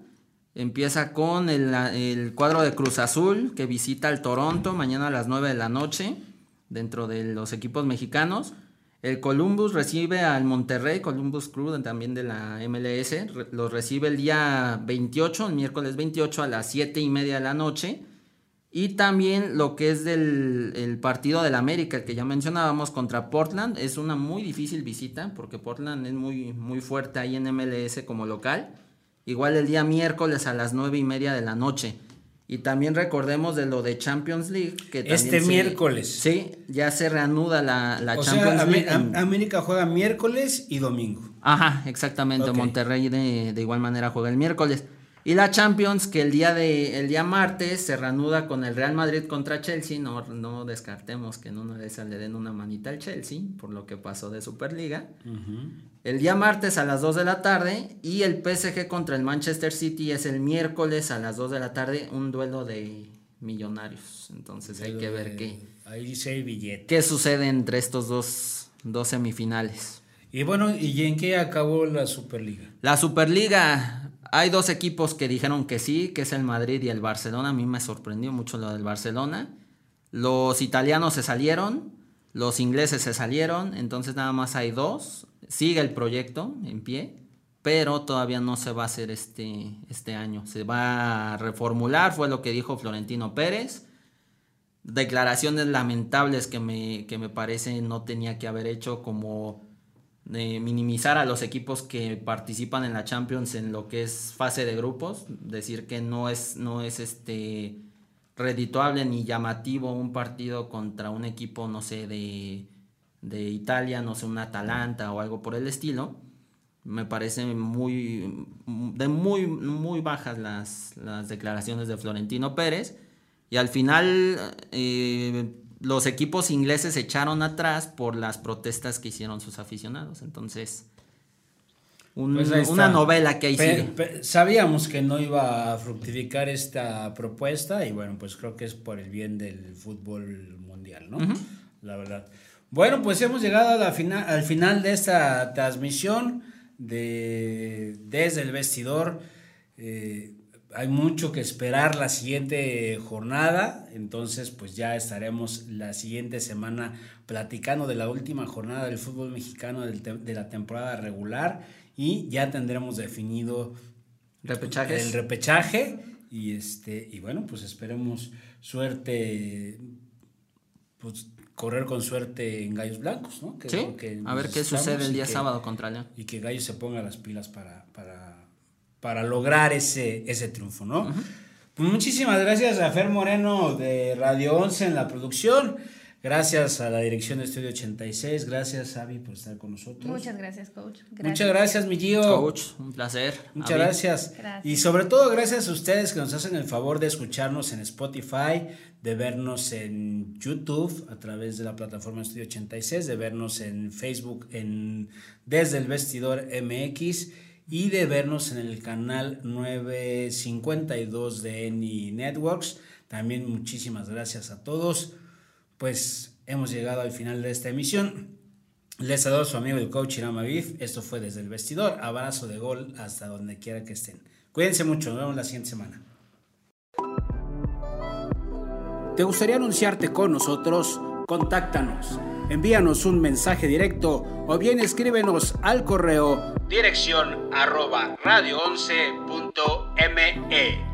Empieza con el, el cuadro de Cruz Azul, que visita al Toronto mañana a las 9 de la noche, dentro de los equipos mexicanos. El Columbus recibe al Monterrey, Columbus Crew también de la MLS. Los recibe el día 28, el miércoles 28 a las 7 y media de la noche. Y también lo que es del el partido del América, el que ya mencionábamos contra Portland, es una muy difícil visita porque Portland es muy, muy fuerte ahí en MLS como local. Igual el día miércoles a las nueve y media de la noche. Y también recordemos de lo de Champions League. Que Este se- miércoles. Sí, ya se reanuda la, la o Champions sea, League. Am- en- América juega miércoles y domingo. Ajá, exactamente. Monterrey de, de igual manera juega el miércoles. Y la Champions, que el día de el día martes se reanuda con el Real Madrid contra Chelsea. No, no descartemos que en una de esas le den una manita al Chelsea, por lo que pasó de Superliga. El día martes a las 2 de la tarde. Y el PSG contra el Manchester City es el miércoles a las 2 de la tarde. Un duelo de millonarios. Entonces hay que ver qué, Ahí billete. qué sucede entre estos dos, dos semifinales. Y bueno, ¿y en qué acabó la Superliga? La Superliga, hay dos equipos que dijeron que sí, que es el Madrid y el Barcelona. A mí me sorprendió mucho lo del Barcelona. Los italianos se salieron, los ingleses se salieron, entonces nada más hay dos. Sigue el proyecto en pie, pero todavía no se va a hacer este, este año. Se va a reformular, fue lo que dijo Florentino Pérez. Declaraciones lamentables que me, que me parece no tenía que haber hecho, como de minimizar a los equipos que participan en la Champions en lo que es fase de grupos, decir que no es, no es este redituable ni llamativo un partido contra un equipo, no sé, de, de Italia, no sé, un Atalanta o algo por el estilo. Me parece muy, de muy, muy bajas las, las declaraciones de Florentino Pérez. Y al final, eh, los equipos ingleses se echaron atrás por las protestas que hicieron sus aficionados. Entonces, pues una novela que ahí sabíamos que no iba a fructificar esta propuesta y bueno, pues creo que es por el bien del fútbol mundial, ¿no? La verdad. Bueno, pues hemos llegado a la final, al final de esta transmisión de desde el vestidor. Eh, hay mucho que esperar la siguiente jornada, entonces pues ya estaremos la siguiente semana platicando de la última jornada del fútbol mexicano de la temporada regular y ya tendremos definido el repechaje y este y bueno pues esperemos suerte pues correr con suerte en Gallos Blancos, ¿no? sí, a ver qué sucede el día sábado contra León. Y que Gallos se ponga las pilas para, para, para lograr ese, ese triunfo, ¿no? Pues muchísimas gracias a Fer Moreno de Radio 11 en la producción. Gracias a la dirección de Estudio 86. Gracias, Avi, por estar con nosotros. Muchas gracias, coach. Muchas gracias, mi Gio. Coach, un placer. Muchas gracias. Y sobre todo, gracias a ustedes que nos hacen el favor de escucharnos en Spotify, de vernos en YouTube a través de la plataforma Estudio 86, de vernos en Facebook en Desde el Vestidor MX y de vernos en el canal 952 de Eni Networks. También muchísimas gracias a todos pues hemos llegado al final de esta emisión. Les saludo a su amigo el coach Irama Bif. Esto fue desde el vestidor. Abrazo de gol hasta donde quiera que estén. Cuídense mucho. Nos vemos la siguiente semana. ¿Te gustaría anunciarte con nosotros? Contáctanos. Envíanos un mensaje directo o bien escríbenos al correo dirección arroba radio11.me.